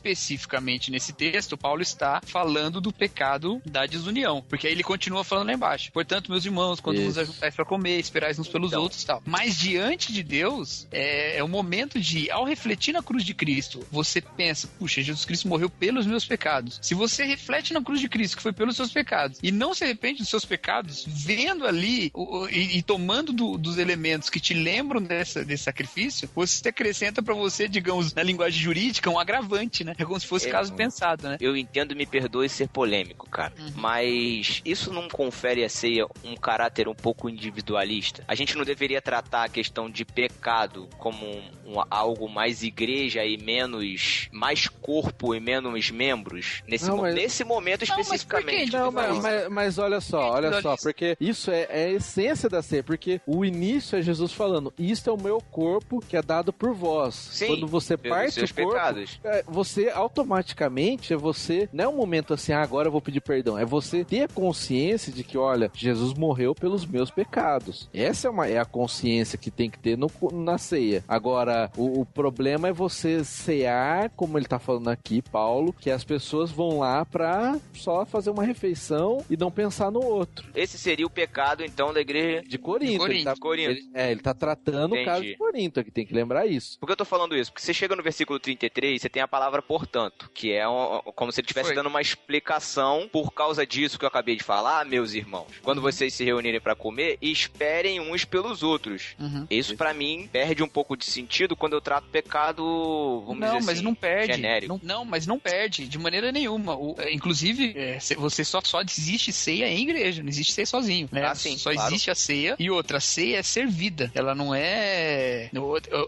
Especificamente nesse texto, Paulo está falando do pecado da desunião, porque aí ele continua falando lá embaixo. Portanto, meus irmãos, quando Isso. vos ajuntais para comer, esperais uns pelos Então. outros e tal. Mas diante de Deus, é, é o momento de, ao refletir na cruz de Cristo, você pensa, puxa, Jesus Cristo morreu pelos meus pecados. Se você reflete na cruz de Cristo, que foi pelos seus pecados, e não se arrepende dos seus pecados, vendo ali o- o- e, e tomando do- dos elementos que te lembram dessa, desse sacrifício, você acrescenta pra você, digamos, na linguagem jurídica, um agravante, né? É como se fosse É, caso pensado, né? Eu entendo, me perdoe ser polêmico, cara. Uhum. Mas isso não confere a ceia um caráter um pouco individualista? A gente não deveria tratar a questão de pecado como um- um- algo mais igreja e menos. mais corpo e menos membros? Nesse, Não, mo- mas- nesse momento Não, mas por que especificamente. Não, mas, individualista? mas, mas olha só, olha só, porque isso é, é a essência da ceia, porque o início é Jesus falando, isto é o meu corpo que é dado por vós. Sim, Quando você parte o corpo, pecados. é, você automaticamente, é você, não é um momento assim, ah, agora eu vou pedir perdão, é você ter a consciência de que, olha, Jesus morreu pelos meus pecados. Essa é, uma, é a consciência que tem que ter no, na ceia. Agora, o, o problema é você cear, como ele tá falando aqui, Paulo, que as pessoas vão lá pra só fazer uma refeição e não pensar no outro. Esse seria o pecado, então, da igreja. De Corinto. De Ele tá, Corinto. ele- é, ele tá tratando o Entendi. caso de Corinto aqui, tem que lembrar isso. Por que eu tô falando isso? Porque você chega no versículo 33, você tem a palavra portanto, que é um- como se ele estivesse dando uma explicação por causa disso que eu acabei de falar, meus irmãos. Quando vocês se reunirem pra comer, esperem uns pelos outros. Uhum. Isso pra mim perde um pouco de sentido quando eu trato pecado, vamos não, dizer mas assim, não perde. genérico. Não, não, mas não perde de maneira nenhuma. O- é, inclusive, é, você só, só existe ceia em igreja, não existe ceia sozinho, né? Ah, sim, só claro. existe a ceia. E outra, a ceia é servida. Ela não é.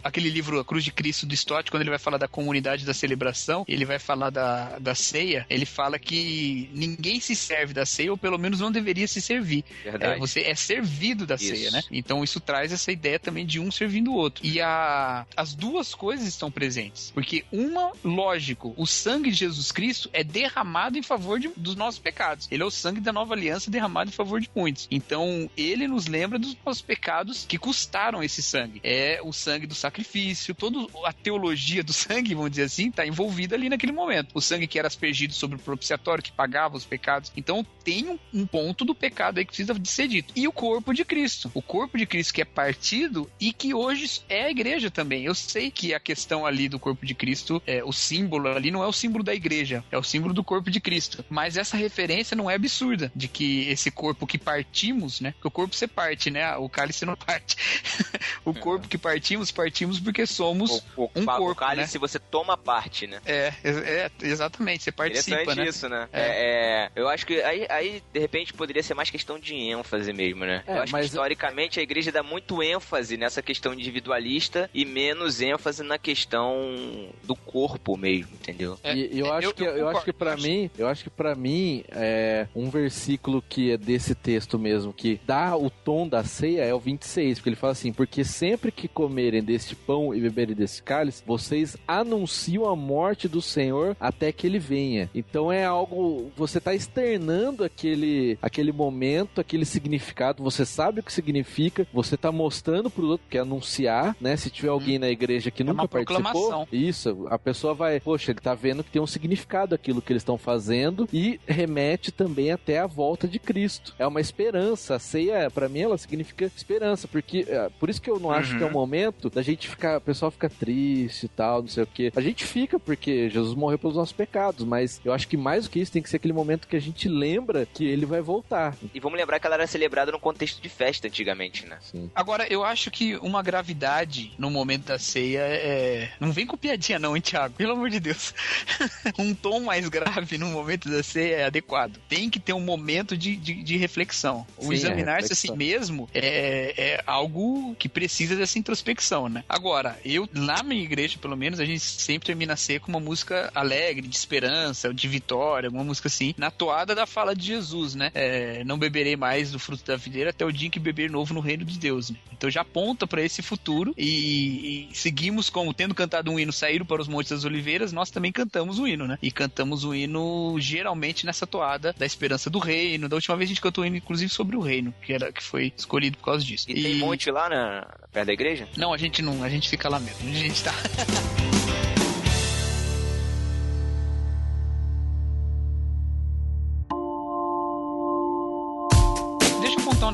aquele livro A Cruz de Cristo do Stott, quando ele vai falar da comunidade da celebração, ele vai falar da, da ceia, ele fala que ninguém se serve da ceia, ou pelo menos não deveria se servir. É, você é servido da Isso. ceia, né? Então isso traz essa ideia também de um servindo o outro. E a, as duas coisas estão presentes. Porque uma, lógico, o sangue de Jesus Cristo é derramado em favor de- dos nossos pecados. Ele é o sangue da nova aliança derramado em favor de muitos. Então ele nos lembra dos nossos pecados que custaram esse sangue. É o sangue do sacrifício, toda a teologia do sangue, vamos dizer assim, está envolvida ali naquele momento. O sangue que era aspergido sobre o propiciatório, que pagava os pecados. Então tem um, um ponto do pecado aí que precisa de ser dito. E o corpo de Cristo. O corpo de Cristo que é partido e que hoje é a igreja também. Eu sei que a questão ali do corpo de Cristo, é, o símbolo ali não é o símbolo da igreja, é o símbolo do corpo de Cristo. Mas essa referência não é absurda, de que esse corpo que partimos, né? Que o corpo você parte, né? O cálice não parte. o corpo que partimos, partimos porque somos O, o, um o corpo, cálice você toma parte, né? É, é, é, exatamente, você participa, né? isso, né? É, é, eu acho que aí, aí, de repente, poderia ser mais questão de ênfase mesmo, né? É, eu acho mas- que, historicamente, a igreja dá muito ênfase nessa questão individualista e menos ênfase na questão do corpo mesmo, entendeu? É, e eu é, acho eu- que eu eu, acho que para mim, eu acho que para mim é um versículo que é desse texto mesmo que dá o tom da ceia é o 26, porque ele fala assim: "Porque sempre que comerem deste pão e beberem desse cálice, vocês anunciam a morte do Senhor até que ele venha". Então é algo você tá externando aquele aquele momento, aquele significado, você sabe o que significa, você tá mostrando pro outro que é anunciar, né? Se tiver alguém na igreja que É nunca participou, isso, a pessoa vai, poxa, ele tá vendo que tem um significado aquilo que eles estão fazendo e remete também até a volta de Cristo. É uma esperança. A ceia, pra mim, ela significa esperança, porque é, por isso que eu não acho Uhum. que é o momento da gente ficar, o pessoal fica triste e tal, não sei o que. A gente fica porque Jesus morreu pelos nossos pecados, mas eu acho que mais do que isso tem que ser aquele momento que a gente lembra que ele vai voltar. E vamos lembrar que ela era celebrada no contexto de festa antigamente, né? Sim. Agora, eu acho que uma gravidade no momento da ceia é. Não vem com piadinha, não, hein, Thiago? Pelo amor de Deus. um tom mais grave no momento da ceia é adequado. Tem que ter um momento de, de, de reflexão. O é examinar-se a si mesmo é, é algo que precisa dessa introspecção, né? Agora, eu, lá na minha igreja, pelo menos, a gente sempre termina a ceia com uma música alegre, de esperança, de vitória, uma música assim, na toada da fala de Jesus, né? É, não beberei mais do fruto da videira até o dia em que beber novo no reino de Deus. Né? Então já aponta para esse futuro e, e seguimos como tendo cantado um hino saíram para os montes das oliveiras, nós também cantamos o hino, né? E cantamos o hino geralmente nessa toada da esperança do reino. Da última vez a gente cantou o hino, inclusive, sobre o reino, que, era, que foi escolhido por causa disso. E, tem monte lá na, perto da igreja? Não, a gente não, a gente fica lá mesmo. A gente tá.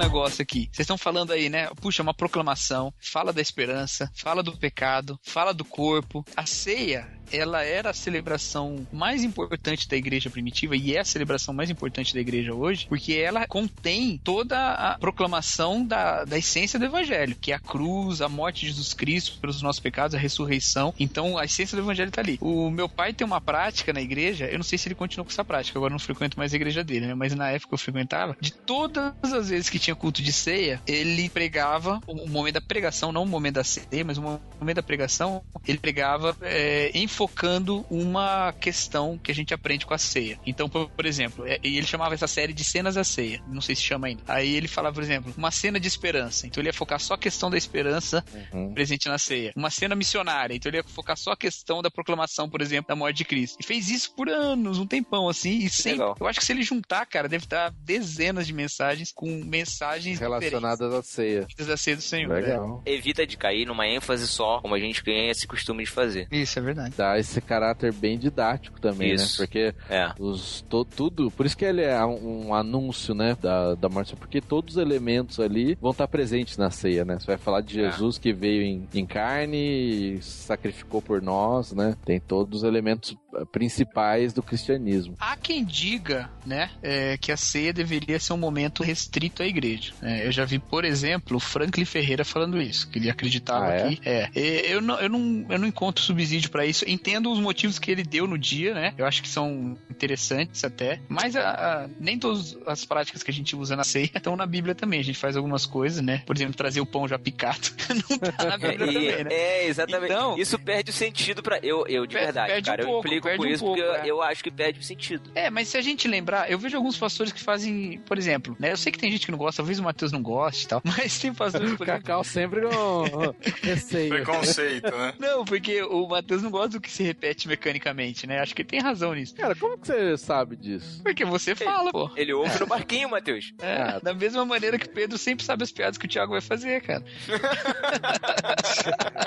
Negócio aqui. Vocês estão falando aí, né? Puxa, uma proclamação, fala da esperança, fala do pecado, fala do corpo. A ceia ela era a celebração mais importante da igreja primitiva e é a celebração mais importante da igreja hoje, porque ela contém toda a proclamação da, da essência do evangelho, que é a cruz, a morte de Jesus Cristo pelos nossos pecados, a ressurreição. Então a essência do evangelho está ali. O meu pai tem uma prática na igreja, eu não sei se ele continua com essa prática, agora não frequento mais a igreja dele, né? Mas na época eu frequentava, de todas as vezes que tinha culto de ceia, ele pregava, o momento da pregação, não o momento da ceia, mas o momento da pregação, ele pregava é, em focando uma questão que a gente aprende com a ceia. Então, por, por exemplo, é, ele chamava essa série de cenas da ceia. Não sei se chama ainda. Aí ele falava, por exemplo, uma cena de esperança. Então ele ia focar só a questão da esperança Uhum. presente na ceia. Uma cena missionária. Então ele ia focar só a questão da proclamação, por exemplo, da morte de Cristo. E fez isso por anos, um tempão assim. E sempre. Eu acho que se ele juntar, cara, deve dar dezenas de mensagens com mensagens Relacionadas à ceia. ceia do Senhor. né? Legal. Evita de cair numa ênfase só, como a gente tem esse costume de fazer. Isso é verdade. Dá esse caráter bem didático também, Isso. né? Porque É. os, to- tudo. Por isso que ele é um anúncio, né? Da, da morte. Porque todos os elementos ali vão estar presentes na ceia, né? Você vai falar de É. Jesus que veio em, em carne e sacrificou por nós, né? Tem todos os elementos principais do cristianismo. Há quem diga, né, é, que a ceia deveria ser um momento restrito à igreja. É, eu já vi, por exemplo, o Franklin Ferreira falando isso, que ele acreditava Ah, é? que é. É, eu, não, eu, não, eu não encontro subsídio pra isso. Entendo os motivos que ele deu no dia, né? Eu acho que são interessantes até. Mas a- a- nem todas as práticas que a gente usa na ceia estão na Bíblia também. A gente faz algumas coisas, né? Por exemplo, trazer o pão já picado. não tá na É, Bíblia e- também, né? é, exatamente. Então- Isso perde o sentido pra. Eu, eu de verdade, perde um cara. eu pouco, implico perde com um isso pouco, porque eu, é. eu acho que perde o sentido. É, mas se a gente lembrar, eu vejo alguns pastores que fazem, por exemplo, né? Eu sei que tem gente que não gosta, talvez o Matheus não goste e tal, mas tem pastores, exemplo. Cacau sempre com receio. Preconceito, né? Não, porque o Matheus não gosta do que se repete mecanicamente, né? Acho que ele tem razão nisso. Cara, como que você sabe disso? Porque você fala, pô. Ele ouve no barquinho, Matheus. É, da mesma maneira que o Pedro sempre sabe as piadas que o Thiago vai fazer, cara.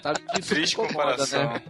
Sabe que isso Triste incomoda, comparação. né?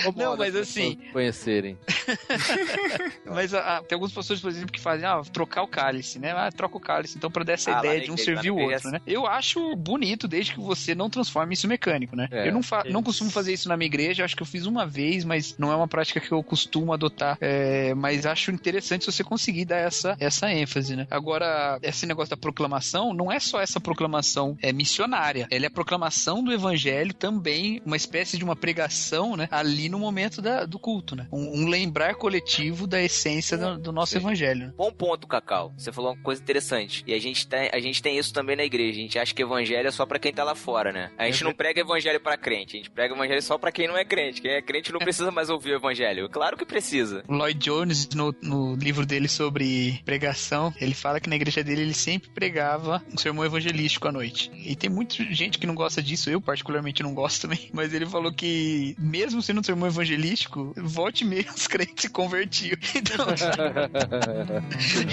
Incomoda Não, mas as assim- pessoas Mas ah, tem alguns pastores, por exemplo, que fazem, ah, trocar o cálice, né? Ah, troca o cálice, então pra dar essa Ah, ideia de um servir o outro, igreja. né? Eu acho bonito desde que você não transforme isso em mecânico, né? É, eu não, fa- não isso. costumo fazer isso na minha igreja, acho que eu fiz uma vez, mas não é uma prática que eu costumo adotar. É, mas acho interessante você conseguir dar essa, essa ênfase, né? Agora, esse negócio da proclamação, não é só essa proclamação é missionária, ela é a proclamação do evangelho também, uma espécie de uma pregação, né? Ali no momento da- do culto, né? Um, um lembrar coletivo da essência do, do nosso Sim. evangelho. Bom ponto, Cacau. Você falou uma coisa interessante. E a gente tem, a gente tem isso também na igreja. A gente acha que evangelho é só pra quem tá lá fora, né? A gente não prega evangelho pra crente. A gente prega evangelho só pra quem não é crente. Quem é crente não precisa mais ouvir o evangelho. Claro que precisa. O Lloyd Jones, no, no livro dele sobre pregação, ele fala que na igreja dele ele sempre pregava um sermão evangelístico à noite. E tem muita gente que não gosta disso, eu particularmente não gosto também, mas ele falou que, mesmo sendo um sermão evangelístico, volte meia os crentes se convertiam. Então,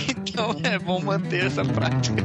então é bom manter essa prática.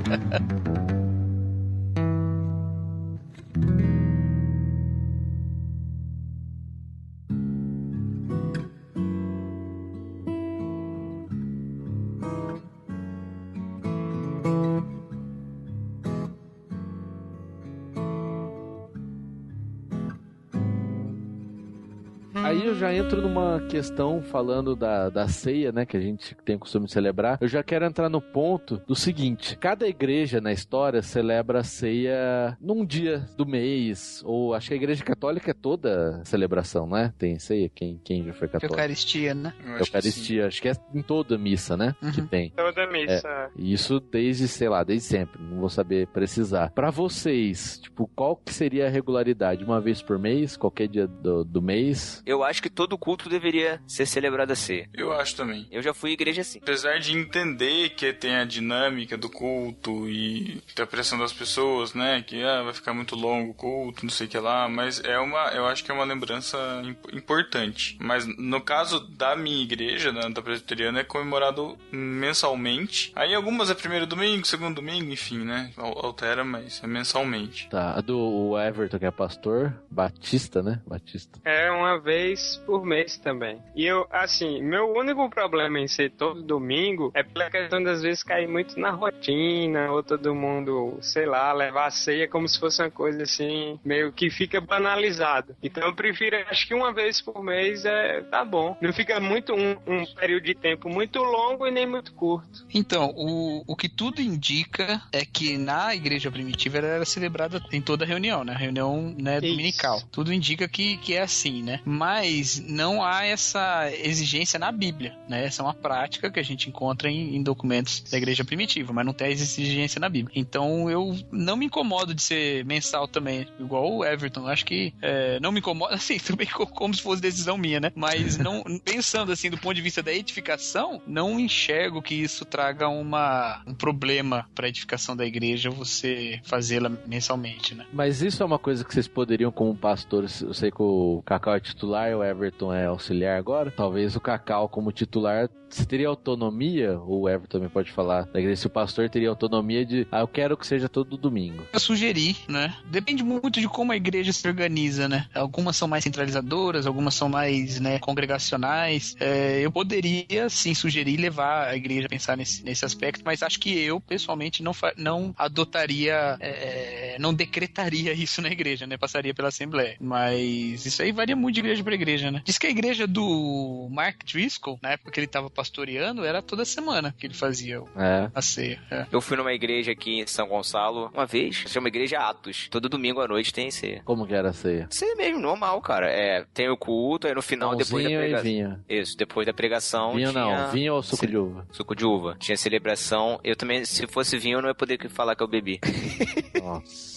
Já entro numa questão falando da, da ceia, né? Que a gente tem o costume de celebrar. Eu já quero entrar no ponto do seguinte: cada igreja na história celebra a ceia num dia do mês. Ou acho que a igreja católica é toda celebração, né? Tem ceia, quem, quem já foi católico? Eucaristia, né? Eu acho que. Eucaristia, acho que é em toda missa, né? Que Uhum. tem. Toda missa. E Isso desde, sei lá, desde sempre, não vou saber precisar. Pra vocês, tipo, qual que seria a regularidade? Uma vez por mês? Qualquer dia do, do mês? Eu acho que todo culto deveria ser celebrado a ceia. Eu acho também. Eu já fui igreja assim. Apesar de entender que tem a dinâmica do culto e a pressão das pessoas, né? Que ah, vai ficar muito longo o culto, não sei o que lá, mas é uma, eu acho que é uma lembrança imp- importante. Mas no caso da minha igreja, né, da presbiteriana, é comemorado mensalmente. Aí algumas é primeiro domingo, segundo domingo, enfim, né? Al- Altera, mas é mensalmente. Tá, a do Everton, que é pastor, Batista, né? Batista. É uma vez por mês também. E eu, assim, meu único problema em ser todo domingo é pela questão das vezes cair muito na rotina, ou todo mundo, sei lá, levar a ceia como se fosse uma coisa assim, meio que fica banalizado. Então eu prefiro, acho que uma vez por mês é tá bom. Não fica muito um, um período de tempo muito longo e nem muito curto. Então, o, o que tudo indica é que na igreja primitiva ela era celebrada em toda reunião, né? Reunião né, dominical. Tudo indica que, que é assim, né? Mas não há essa exigência na Bíblia, né? Essa é uma prática que a gente encontra em, em documentos da igreja primitiva, mas não tem essa exigência na Bíblia. Então eu não me incomodo de ser mensal também, igual o Everton. Acho que é, não me incomoda, assim, também co- como se fosse decisão minha, né? Mas não pensando assim do ponto de vista da edificação, não enxergo que isso traga uma, um problema para a edificação da igreja você fazê-la mensalmente, né? Mas isso é uma coisa que vocês poderiam, como pastores, eu sei que o Cacau é titular o Everton é auxiliar agora. Talvez o Cacau, como titular, você teria autonomia, o Everton também pode falar da igreja, se o pastor teria autonomia de, ah, eu quero que seja todo domingo. Eu sugeri, né? Depende muito de como a igreja se organiza, né? Algumas são mais centralizadoras, algumas são mais, né, congregacionais. É, eu poderia, sim, sugerir levar a igreja a pensar nesse, nesse aspecto, mas acho que eu, pessoalmente, não, não adotaria, é, não decretaria isso na igreja, né? Passaria pela Assembleia. Mas isso aí varia muito de igreja para igreja, né? Diz que a igreja do Mark Driscoll, na época que ele estava pastoreando, era toda semana que ele fazia É. a ceia. é. Eu fui numa igreja aqui em São Gonçalo uma vez, chama Igreja Atos. Todo domingo à noite tem ceia. Como que era a ceia? Ceia mesmo, normal, cara. É, tem o culto, aí no final, depois da Pãozinho e pregação. vinho. Isso, depois da pregação. Vinho tinha... não, vinho ou suco de uva? Suco de uva. Tinha celebração. Eu também, se fosse vinho, eu não ia poder falar que eu bebi. Nossa.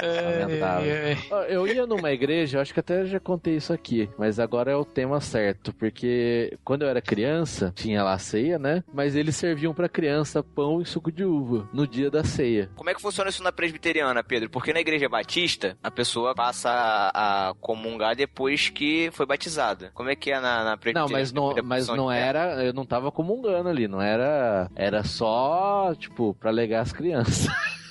É, é, é. Eu ia numa igreja, eu acho que até já contei isso aqui, mas agora é o tema certo, porque quando eu era criança, tinha lá a ceia, né? Mas eles serviam pra criança pão e suco de uva no dia da ceia. Como é que funciona isso na presbiteriana, Pedro? Porque na igreja batista, a pessoa passa a, a comungar depois que foi batizada. Como é que é na, na presbiteriana? Não, mas não, mas não fé? era, eu não tava comungando ali, não era, era só, tipo, pra alegar as crianças.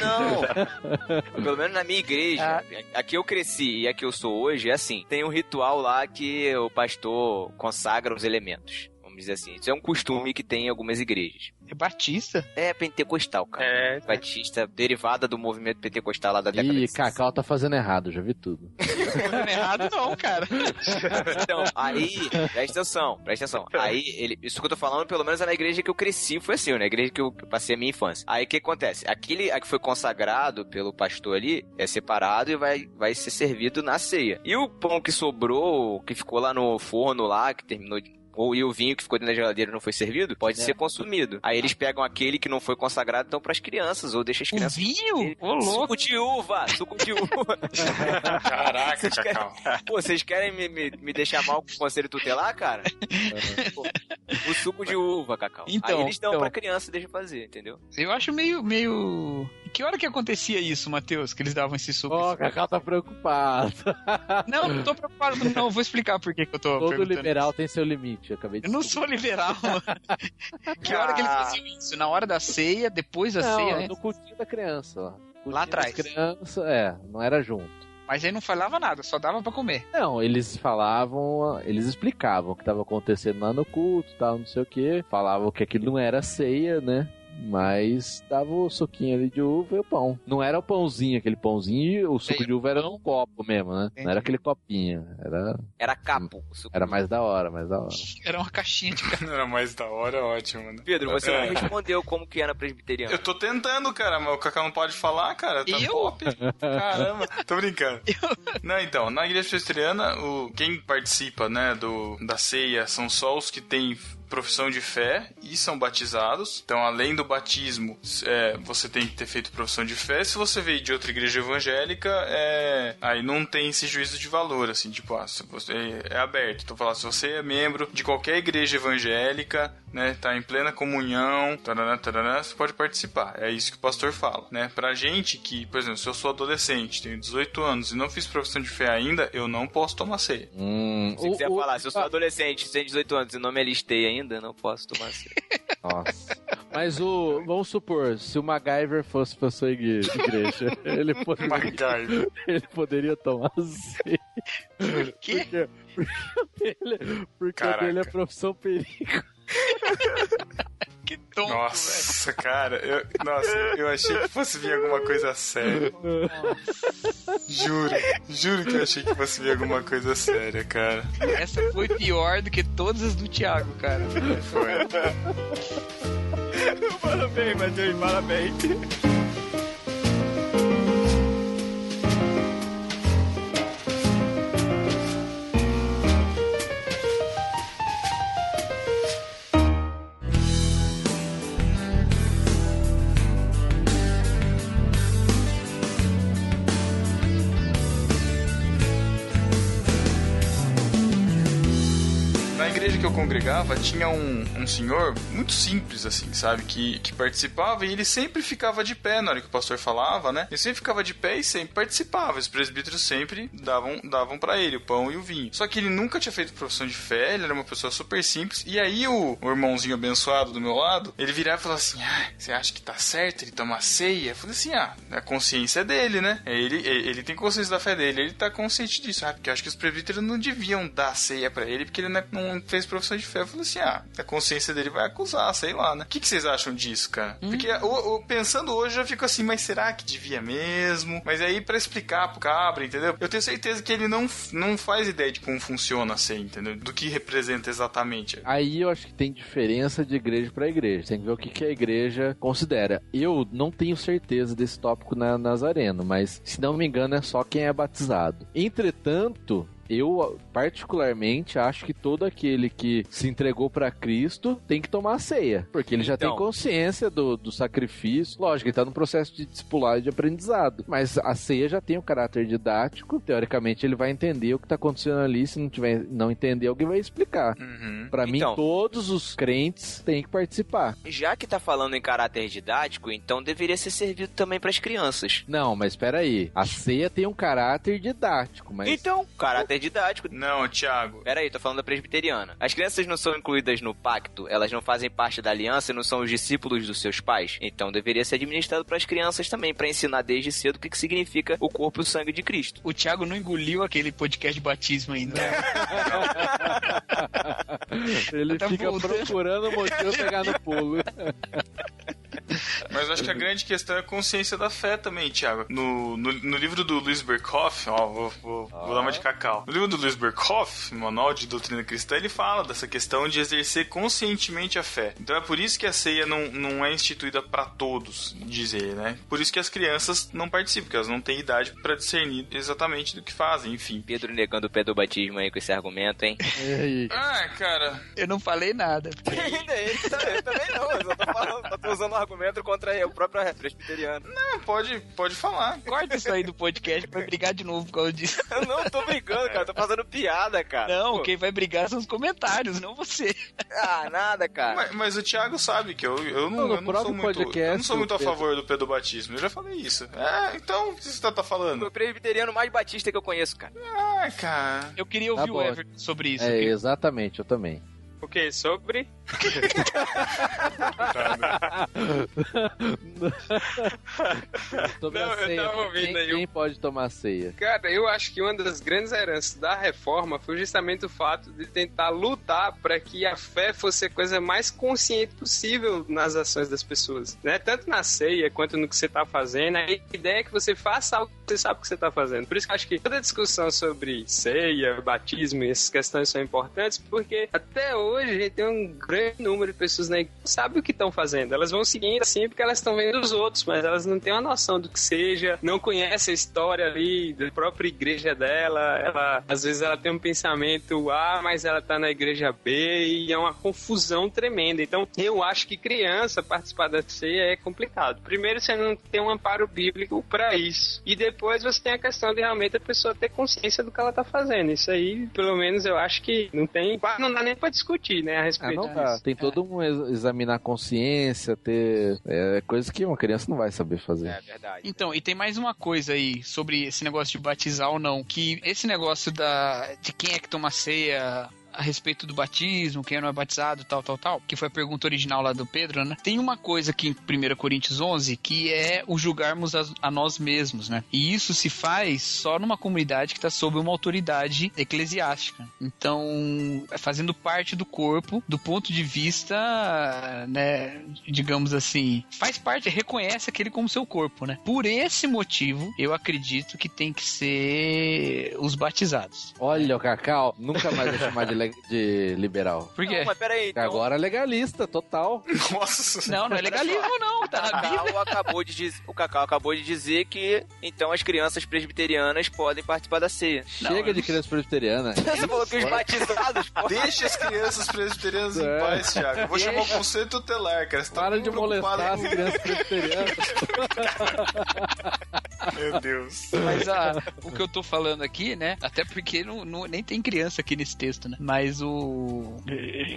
Não. Pelo menos na minha igreja, a que eu cresci e a que eu sou hoje, é assim: tem um ritual lá que o pastor consagra os elementos. Vamos dizer assim. Isso é um costume que tem em algumas igrejas. É Batista? É pentecostal, cara. É, Batista, derivada do movimento pentecostal lá da década Ih, de 60. Cacau tá fazendo errado, já vi tudo. Não é errado, não, cara. Então, aí, presta atenção, presta atenção. Aí, ele, isso que eu tô falando, pelo menos é na igreja que eu cresci, foi assim, na igreja que eu passei a minha infância. Aí, o que acontece? Aquele a que foi consagrado pelo pastor ali, é separado e vai, vai ser servido na ceia. E o pão que sobrou, que ficou lá no forno lá, que terminou de ou e o vinho que ficou dentro da geladeira não foi servido, pode ser consumido. Aí eles pegam aquele que não foi consagrado e dão pras crianças, ou deixa as O crianças. vinho? Ô, louco. Suco de uva! Suco de uva! Caraca, Vocês querem- Cacau. Pô, vocês querem me, me, me deixar mal com o conselho tutelar, cara? Pô, o suco de uva, Cacau. Então, Aí eles dão então. pra criança e deixam fazer, entendeu? Eu acho meio, meio... Que hora que acontecia isso, Matheus? Que eles davam esse suco? Ó, Cacau tá preocupado. Não, não tô preocupado, não. Vou explicar por que que eu tô Todo liberal tem seu limite, eu acabei de Eu não sou liberal. que hora que eles faziam isso? Na hora da ceia, depois da Não, ceia? né? no cultinho da criança, lá. Cultinho Lá atrás. das crianças, é, não era junto. Mas aí não falava nada, só dava pra comer. Não, eles falavam, eles explicavam o que estava acontecendo lá no culto, tal, não sei o que. Falavam que aquilo não era ceia, né? Mas dava o suquinho ali de uva e o pão. Não era o pãozinho, aquele pãozinho, o suco Sei. de uva era num copo mesmo, né? Entendi. Não era aquele copinho. Era, Era capo. o suco era mais da hora, mais da hora. Era uma caixinha de café. Era mais da hora, ótimo, né? Pedro, você É. não respondeu como que é na presbiteriana. Eu tô tentando, cara, mas o Cacau não pode falar, cara. Tá Eu? top. Caramba, tô brincando. Não, então, na igreja presbiteriana, o, quem participa, né, do, da ceia são só os que têm profissão de fé e são batizados. Então, além do batismo, é, você tem que ter feito profissão de fé. Se você veio de outra igreja evangélica, é, aí não tem esse juízo de valor, assim, tipo, ah, se você é aberto. Então, falar, se você é membro de qualquer igreja evangélica, né, tá em plena comunhão, tarará, tarará, você pode participar. É isso que o pastor fala, né? Pra gente que, por exemplo, se eu sou adolescente, tenho 18 anos e não fiz profissão de fé ainda, eu não posso tomar ceia. Hum, Se o- quiser o- falar, se eu sou adolescente, tenho 18 anos e não me alistei ainda, não posso tomar ceia. Nossa. Mas o. Vamos supor, se o MacGyver fosse pra sua igre- igreja, ele poderia, ele poderia tomar ceia. Que? Porque, porque ele, porque Caraca. dele é profissão perigo. Que tonto, velho. Nossa, cara, eu, nossa, eu achei que fosse vir alguma coisa séria. Juro, juro que eu achei que fosse vir alguma coisa séria, cara. Essa foi pior do que todas as do Thiago, cara. Foi. parabéns, Matheus, parabéns. Congregava, tinha um, um senhor muito simples, assim, sabe? Que, que participava e ele sempre ficava de pé na hora que o pastor falava, né? Ele sempre ficava de pé e sempre participava. Os presbíteros sempre davam, davam para ele o pão e o vinho. Só que ele nunca tinha feito profissão de fé, ele era uma pessoa super simples. E aí o, o irmãozinho abençoado do meu lado, ele virava e falava assim: Ah, você acha que tá certo ele tomar ceia? Eu falei assim: Ah, a consciência é dele, né? Ele, ele, tem consciência da fé dele, ele tá consciente disso. Ah, porque eu acho que os presbíteros não deviam dar ceia pra ele, porque ele não, é- não fez profissão de fé. Eu falei assim: Ah, a consciência dele vai acusar, sei lá, né? O que, que vocês acham disso, cara? Porque o- o- pensando hoje, eu já fico assim, mas será que devia mesmo? Mas aí pra explicar pro cabra, entendeu? Eu tenho certeza que ele não, não faz ideia de como funciona a ceia, entendeu? Do que representa exatamente. Aí eu acho que tem diferença de igreja pra igreja. Tem que ver o que, que a igreja considera. Eu não tenho certeza desse tópico na Nazareno, mas se não me engano é só quem é batizado. Entretanto. Eu, particularmente, acho que todo aquele que se entregou pra Cristo tem que tomar a ceia. Porque ele já tem Então. consciência do, do sacrifício. Lógico, ele tá no processo de discipulado e de aprendizado. Mas a ceia já tem o caráter didático. Teoricamente, ele vai entender o que tá acontecendo ali. Se não, tiver, não entender, alguém vai explicar. Uhum. Pra mim, Então. todos os crentes têm que participar. Já que tá falando em caráter didático, então deveria ser servido também pras crianças. Não, mas espera aí. A ceia tem um caráter didático, mas Então, caráter didático. Não, Thiago. Pera aí, tô falando da presbiteriana. As crianças não são incluídas no pacto, elas não fazem parte da aliança e não são os discípulos dos seus pais. Então deveria ser administrado pras crianças também, pra ensinar desde cedo o que, que significa o corpo e o sangue de Cristo. O Thiago não engoliu aquele podcast de batismo ainda. ele Tá fica voltando. procurando o motivo pegar no pulo. Mas eu acho que a grande questão é a consciência da fé também, Thiago. No, no, no livro do Luiz Berkoff, ó, vou, vou, vou dar uma de cacau. No livro do Luiz Berkoff, Manual de Doutrina Cristã, ele fala dessa questão de exercer conscientemente a fé. Então é por isso que a ceia não, não é instituída para todos, dizer, né? Por isso que as crianças não participam, porque elas não têm idade para discernir exatamente do que fazem, enfim. Pedro negando o pedobatismo aí com esse argumento, hein? E? Ah, cara, Eu não falei nada. Ainda ele também, também não, eu só tô, falando, só tô usando um argumento contra o próprio presbiteriano. não, pode, pode falar. Corta isso aí do podcast pra brigar de novo por causa disso. Eu não tô brincando, cara, tô fazendo piada, cara. Não, Pô, quem vai brigar são os comentários, não você. Ah, nada, cara. Mas, mas o Thiago sabe que eu, eu não, Não, eu não sou muito, podcast, eu não sou muito a Pedro- favor do pedobatismo. Eu já falei isso. É, então o que você tá, tá falando? O presbiteriano mais batista que eu conheço, cara. Ah, cara. Eu queria ouvir Tá o. Everton sobre isso. É, exatamente, eu também. O que? Sobre? Sobre Não, a ceia, quem, aí quem pode tomar ceia? Cara, eu acho que uma das grandes heranças da reforma foi justamente o fato de tentar lutar para que a fé fosse a coisa mais consciente possível nas ações das pessoas, né? Tanto na ceia quanto no que você tá fazendo. A ideia é que você faça algo que você sabe que você tá fazendo. Por isso que eu acho que toda discussão sobre ceia, batismo e essas questões são importantes, porque até hoje a gente tem um grande número de pessoas na igreja sabe o que estão fazendo. Elas vão seguindo assim porque elas estão vendo os outros, mas elas não têm uma noção do que seja, não conhecem a história ali da própria igreja dela. Ela, às vezes ela tem um pensamento A, mas ela tá na igreja B e é uma confusão tremenda. Então, eu acho que criança participar da ceia é complicado. Primeiro, você não tem um amparo bíblico para isso. E depois você tem a questão de realmente a pessoa ter consciência do que ela tá fazendo. Isso aí, pelo menos, eu acho que não tem. Não dá nem pra discutir, né, a Ah, respeito não dá. Tem todo um ex- examinar a consciência, ter. É coisa que uma criança não vai saber fazer. É verdade. Então, e tem mais uma coisa aí sobre esse negócio de batizar ou não, que esse negócio da de quem é que toma ceia a respeito do batismo, quem não é batizado, tal, tal, tal, que foi a pergunta original lá do Pedro, né? Tem uma coisa aqui em 1 Coríntios 11 que é o julgarmos a, a nós mesmos, né? E isso se faz só numa comunidade que está sob uma autoridade eclesiástica. Então, é fazendo parte do corpo, do ponto de vista, né, digamos assim, faz parte, reconhece aquele como seu corpo, né? Por esse motivo, eu acredito que tem que ser os batizados. Olha Cacau, nunca mais vai chamar de, de liberal. Por quê? Não, mas peraí, então... Agora é legalista, total. Nossa. Não, não é legalismo não, tá na Bíblia. Cacau, acabou de diz- o Cacau acabou de dizer que então as crianças presbiterianas podem participar da ceia. Chega de criança presbiteriana. Você falou que os batizados podem. Deixa as crianças presbiterianas em É. paz, Thiago. Eu vou chamar o conselho tutelar, cara. Você tá Para de muito preocupado molestar as crianças presbiterianas. Meu Deus. Mas ah, o que eu tô falando aqui, né? Até porque não, não- nem tem criança aqui nesse texto, né? Mas o.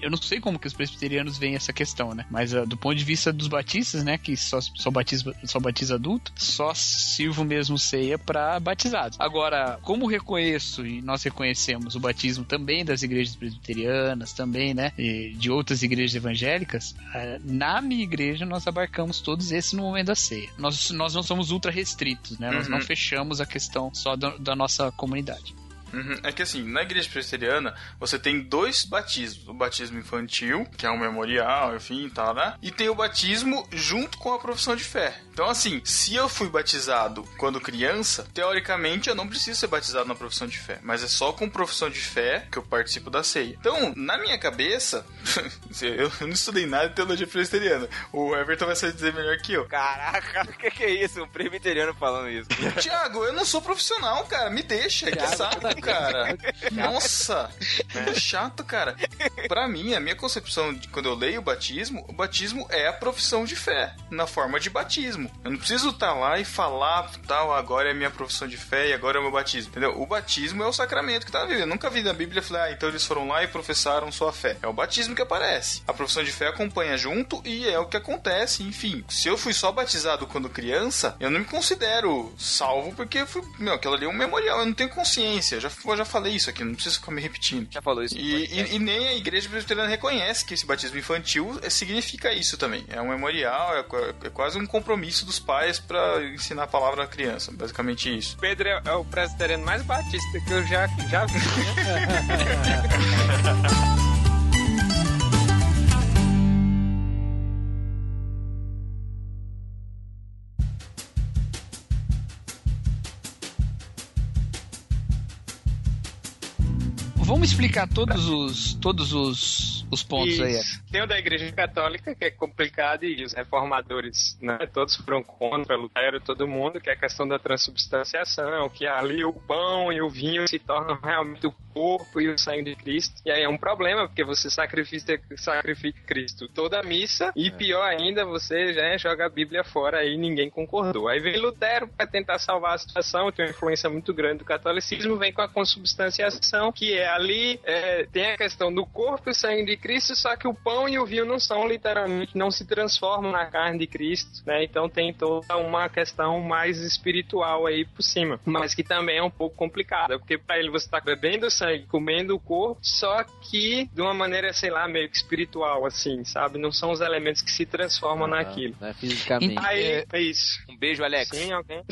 Eu não sei como que os presbiterianos veem essa questão, né? Mas ah, do ponto de vista dos batistas, né? Que só, só, batiza, só batiza adulto, só sirvo mesmo ceia para batizados. Agora, como reconheço e nós reconhecemos o batismo também das igrejas presbiterianas, também, né? e de outras igrejas evangélicas, ah, na minha igreja nós abarcamos todos esses no momento da ceia. Nós, nós não somos ultra restritos, né? Nós Uhum. não fechamos a questão só da, da nossa comunidade. Uhum. É que assim, na igreja presbiteriana, você tem dois batismos. O batismo infantil, que é um memorial, enfim, tal, né? E tem o batismo junto com a profissão de fé. Então, assim, se eu fui batizado quando criança, teoricamente eu não preciso ser batizado na profissão de fé. Mas é só com profissão de fé que eu participo da ceia. Então, na minha cabeça, eu não estudei nada de teologia presbiteriana. O Everton vai saber dizer melhor que eu. Caraca, o que, que é isso? Um presbiteriano falando isso. Tiago, eu não sou profissional, cara. Me deixa. Que saco, cara. Nossa. Que chato, cara. Pra mim, a minha concepção de quando eu leio o batismo, o batismo é a profissão de fé, na forma de batismo. Eu não preciso estar lá e falar, tal, agora é a minha profissão de fé e agora é o meu batismo. Entendeu? O batismo é o sacramento que tá Bíblia. Eu nunca vi na Bíblia falar, ah, então eles foram lá e professaram sua fé. É o batismo que aparece. A profissão de fé acompanha junto e é o que acontece, enfim. Se eu fui só batizado quando criança, eu não me considero salvo porque fui, meu, aquilo ali é um memorial, eu não tenho consciência. Eu já, eu já falei isso aqui, não preciso ficar me repetindo. Já falou isso. E, e- e nem a igreja presbiteriana reconhece que esse batismo infantil eh, significa isso também. É um memorial, é, qua- é quase um compromisso dos pais pra ensinar a palavra à criança. Basicamente isso. Pedro é, é o presbiteriano mais batista que eu já, já vi. explicar todos os todos os, os pontos aí. Isso. Tem o da Igreja Católica, que é complicado, e os reformadores, né, todos foram contra Lutero, todo mundo, que é a questão da transubstanciação, que ali o pão e o vinho se tornam realmente o corpo e o sangue de Cristo. E aí é um problema, porque você sacrifica, sacrifica Cristo toda a missa, e pior ainda, você já joga a Bíblia fora aí ninguém concordou. Aí vem Lutero para tentar salvar a situação, tem uma influência muito grande do catolicismo, vem com a consubstanciação, que é ali, é, tem a questão do corpo e sangue de Cristo, só que o pão e o vinho não são literalmente, não se transformam na carne de Cristo, né? Então tem toda uma questão mais espiritual aí por cima, mas que também é um pouco complicada, porque para ele você está bebendo o sangue, comendo o corpo, só que de uma maneira, sei lá, meio que espiritual, assim, sabe? Não são os elementos que se transformam naquilo. Né, fisicamente. Aí, é isso. Um beijo, Alex. Sim, alguém?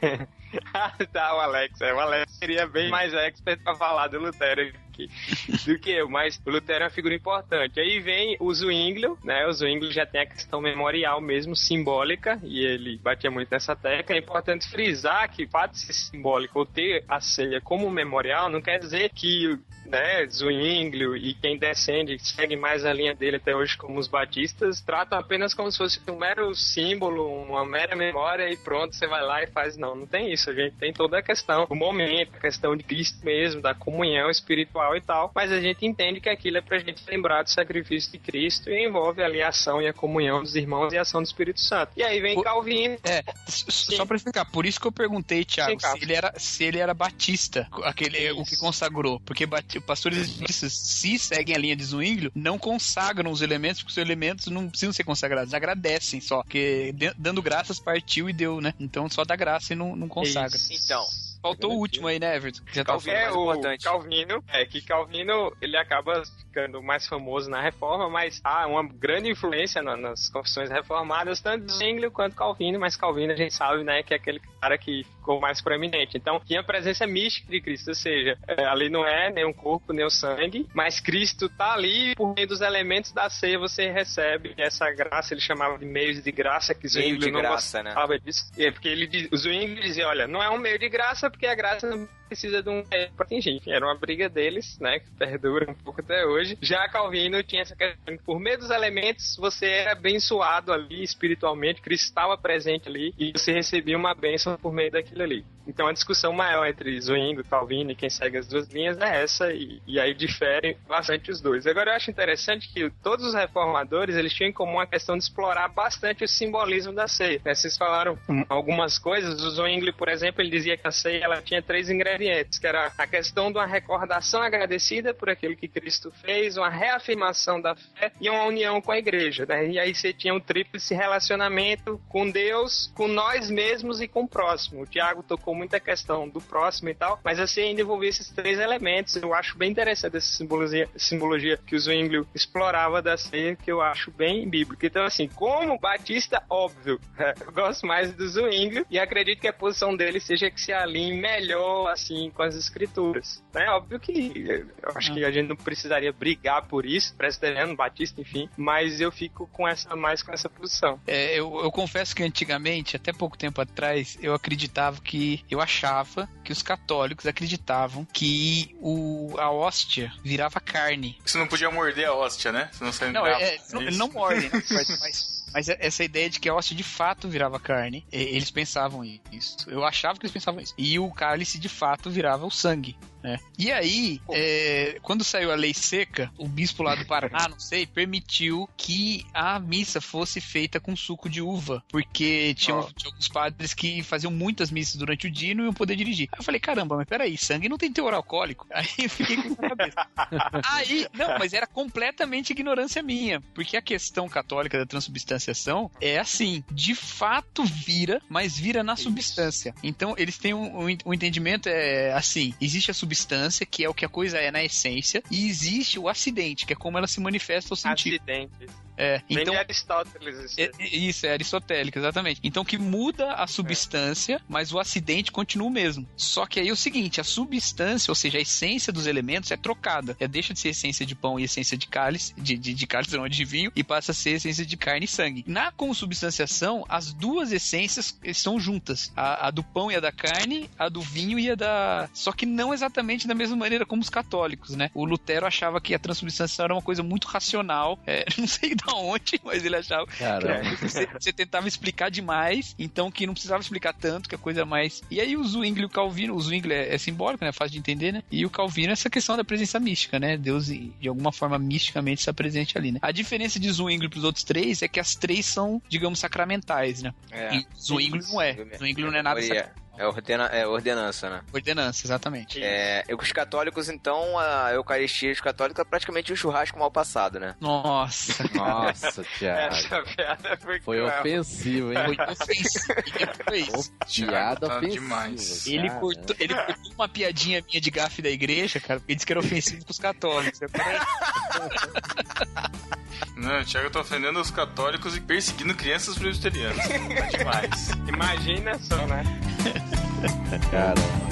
tá, o Alex. É, o Alex seria bem mais expert pra falar do Lutero aqui do que eu, mas o Lutero é uma figura importante. Aí vem o Zwinglio, né? O Zwinglio já tem a questão memorial mesmo, simbólica, e ele batia muito nessa tecla. É importante frisar que o fato de ser simbólico ou ter a ceia como memorial não quer dizer que né, Zwinglio e quem descende, segue mais a linha dele até hoje como os batistas, tratam apenas como se fosse um mero símbolo, uma mera memória e pronto, você vai lá e faz. Não, não tem isso. A gente tem toda a questão, o momento, a questão de Cristo mesmo, da comunhão espiritual e tal, mas a gente entende que aquilo é pra gente lembrar do sacrifício de Cristo e envolve ali a ação e a comunhão dos irmãos e a ação do Espírito Santo. E aí vem Por- Calvino. É, só pra explicar, por isso que eu perguntei, Thiago, se ele era, se ele era batista, aquele, o que consagrou. Porque bati- pastores se seguem a linha de Zwinglio, não consagram os elementos, porque os elementos não precisam ser consagrados, agradecem só. Porque dando graças partiu e deu, né? Então só dá graça e não, não consagra. Isso. Então, Faltou o último aí, né, Everton? Que já tá Calvino. É o importante. Calvino, é que Calvino ele acaba ficando mais famoso na reforma, mas há uma grande influência na- nas confissões reformadas, tanto de Zwinglio quanto Calvino, mas Calvino a gente sabe, né, que é aquele cara que ficou mais proeminente. Então, tinha a presença mística de Cristo, ou seja, é, ali não é nem o corpo, nem o sangue, mas Cristo tá ali por meio dos elementos da ceia você recebe essa graça, ele chamava de meios de graça, que Meio de não graça, né? gostava disso. É, porque ele Zwingli dizia, olha, não é um meio de graça, porque a graça precisa de um meio pra atingir. Enfim, era uma briga deles, né, que perdura um pouco até hoje. Já Calvino tinha essa questão, que por meio dos elementos, você era abençoado ali espiritualmente, Cristo estava presente ali, e você recebia uma bênção por meio daquilo ali. Então a discussão maior entre Zwingli, Calvino e quem segue as duas linhas é essa, e, e aí diferem bastante os dois. Agora eu acho interessante que todos os reformadores, eles tinham em comum a questão de explorar bastante o simbolismo da ceia. né? Vocês falaram hum, algumas coisas, o Zwingli, por exemplo, ele dizia que a ceia ela tinha três ingredientes, que era a questão de uma recordação agradecida por aquilo que Cristo fez, uma reafirmação da fé e uma união com a igreja. né? E aí você tinha um tríplice relacionamento com Deus, com nós mesmos e com o próximo. O Tiago tocou muita questão do próximo e tal, mas assim ainda envolvia esses três elementos. Eu acho bem interessante essa simbologia, simbologia que o Zwingli explorava da ceia, que eu acho bem bíblica. Então, assim, como Batista, óbvio, eu gosto mais do Zwingli e acredito que a posição dele seja que se alinhe melhor, assim, com as escrituras. É óbvio que eu acho que a gente não precisaria brigar por isso, presbiteriano, batista, enfim, mas eu fico com essa mais com essa posição. É, eu, eu confesso que antigamente, até pouco tempo atrás, eu acreditava que. Eu achava que os católicos acreditavam que o, a hóstia virava carne. Você não podia morder a hóstia, né? Você não saiu Não, é, é, não- não morde, né? Mas, mas- essa ideia de que a hóstia de fato virava carne, eles pensavam isso. Eu achava que eles pensavam isso. E o cálice de fato virava o sangue. Né? E aí, é, quando saiu a lei seca, o bispo lá do Paraná, não sei, permitiu que a missa fosse feita com suco de uva, porque tinham, Ó. tinha alguns padres que faziam muitas missas durante o dia e não iam poder dirigir. Aí eu falei, caramba, mas peraí, sangue não tem teor alcoólico? Aí eu fiquei com isso cabeça. Aí, não, mas era completamente ignorância minha, porque a questão católica da transubstanciação é assim, de fato vira, mas vira na substância. Então, eles têm um, um, um entendimento é assim, existe a substância, que é o que a coisa é na essência, e existe o acidente, que é como ela se manifesta ao sentido. Acidentes. É, Vem então, de Aristóteles isso. é- é- isso, é aristotélico, exatamente. Então que muda a substância, mas o acidente continua o mesmo. Só que aí é o seguinte, a substância, ou seja, a essência dos elementos é trocada. É, deixa de ser essência de pão e essência de cálice, de, de, de cálice não, de vinho, e passa a ser essência de carne e sangue. Na consubstanciação, as duas essências estão juntas. A, a do pão e a da carne, a do vinho e a da... Só que não exatamente da mesma maneira como os católicos, né? O Lutero achava que a transubstanciação era uma coisa muito racional, é, não sei da onde, mas ele achava Caramba. você, você tentava explicar demais, então que não precisava explicar tanto, que a coisa é mais. E aí o Zwingli e o Calvino, o Zwingli é, é simbólico, né? Fácil de entender, né? E o Calvino é essa questão da presença mística, né? Deus, de alguma forma, misticamente está presente ali, né? A diferença de Zwingli pros outros três é que as três são, digamos, sacramentais, né? É. E Zwingli não é. Zwingli não é nada É, sacramental. É, ordena, é ordenança, né? Ordenança, exatamente. É, e os católicos, então, a Eucaristia dos católicos é praticamente um churrasco mal passado, né? Nossa, Nossa, Thiago. Essa piada foi, Foi ofensivo, hein? foi ofensivo. Piada Tá ofensiva. demais. Ele cortou, ele cortou uma piadinha minha de gafe da igreja, cara, porque disse que era ofensivo com os católicos. Eu Não, o Thiago tá ofendendo os católicos e perseguindo crianças presbiterianas. Tá demais. Imagina só, né? Caramba.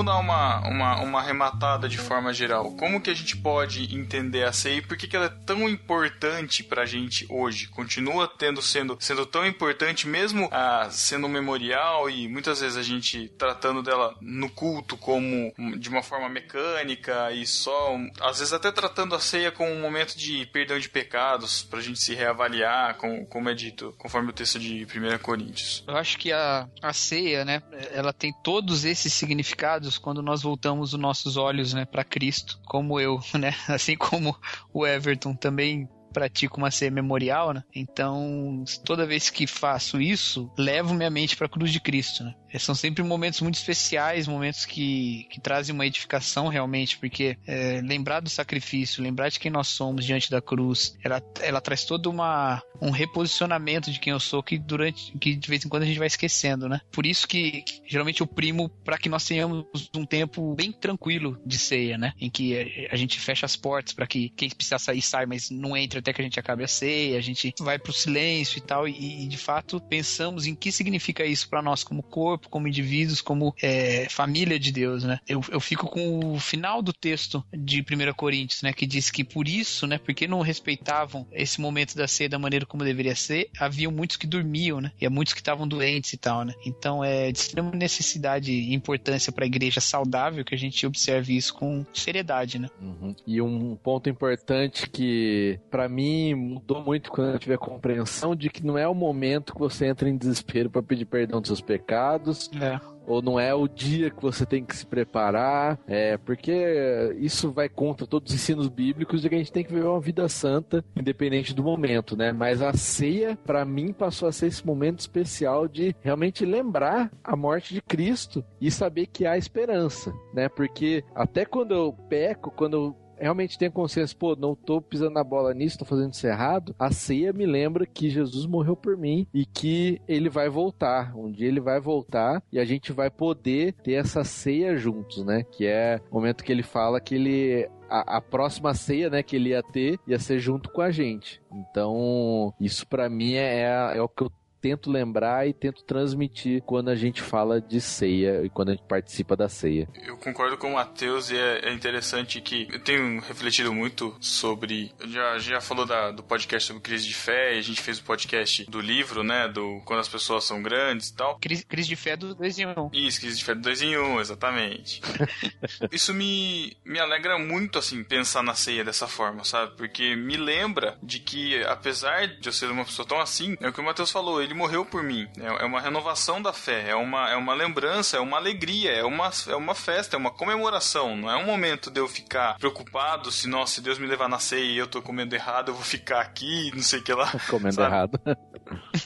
Vamos dar uma, uma, uma arrematada de forma geral. Como que a gente pode entender a e por que, que ela é tão importante pra gente hoje? Continua tendo sendo, sendo tão importante, mesmo ah, sendo um memorial e muitas vezes a gente tratando dela no culto como de uma forma mecânica e só, às vezes até tratando a ceia como um momento de perdão de pecados, pra gente se reavaliar, como, como é dito, conforme o texto de 1 Coríntios. Eu acho que a, a ceia, né, ela tem todos esses significados quando nós voltamos os nossos olhos, né, para Cristo, como eu, né, assim como o Everton também pratico uma ceia memorial, né? Então, toda vez que faço isso, levo minha mente para a cruz de Cristo, né? É, São sempre momentos muito especiais, momentos que, que trazem uma edificação realmente, porque é, lembrar do sacrifício, lembrar de quem nós somos diante da cruz, ela, ela traz todo uma, um reposicionamento de quem eu sou que durante que de vez em quando a gente vai esquecendo, né? Por isso que geralmente eu primo para que nós tenhamos um tempo bem tranquilo de ceia, né? Em que eh, a gente fecha as portas para que quem precisar sair sai, mas não entre até que a gente acabe a ceia, a gente vai pro silêncio e tal e, e, de fato pensamos em que significa isso para nós como corpo, como indivíduos, como eh, família de Deus, né? Eu, eu fico com o final do texto de 1 Coríntios, né? Que diz que por isso, né? Porque não respeitavam esse momento da ceia da maneira como deveria ser, haviam muitos que dormiam, né? E há muitos que estavam doentes e tal, né? Então é de extrema necessidade e importância para a igreja saudável que a gente observe isso com seriedade, né? Uhum. E um ponto importante que pra mim mudou muito quando eu tive a compreensão de que não é o momento que você entra em desespero pra pedir perdão dos seus pecados, É. ou não é o dia que você tem que se preparar, é porque isso vai contra todos os ensinos bíblicos de que a gente tem que viver uma vida santa, independente do momento, né? Mas a ceia, pra mim, passou a ser esse momento especial de realmente lembrar a morte de Cristo e saber que há esperança, né? Porque até quando eu peco, quando eu realmente tenho consciência, pô, não tô pisando na bola nisso, tô fazendo isso errado, a ceia me lembra que Jesus morreu por mim e que ele vai voltar. Um dia ele vai voltar e a gente vai poder ter essa ceia juntos, né? Que é o momento que ele fala que ele a, a próxima ceia, né, que ele ia ter, ia ser junto com a gente. Então, isso pra mim é, é o que eu tento lembrar e tento transmitir quando a gente fala de ceia e quando a gente participa da ceia. Eu concordo com o Matheus e é, é interessante que eu tenho refletido muito sobre. Já, já falou da- do podcast sobre crise de fé, e a gente fez o podcast do livro, né? Do Quando as pessoas são grandes e tal. Crise, crise de fé do 2 em 1. Isso, crise de fé do 2 em 1, um, exatamente. Isso me, me alegra muito, assim, pensar na ceia dessa forma, sabe? Porque me lembra de que, apesar de eu ser uma pessoa tão assim, é o que o Matheus falou, ele morreu por mim. É, é uma renovação da fé, é uma, é uma lembrança, é uma alegria, é uma, é uma festa, é uma comemoração. Não é um momento de eu ficar preocupado se, nossa, se Deus me levar na ceia e eu tô comendo errado, eu vou ficar aqui, não sei o que lá. Comendo Sabe? errado.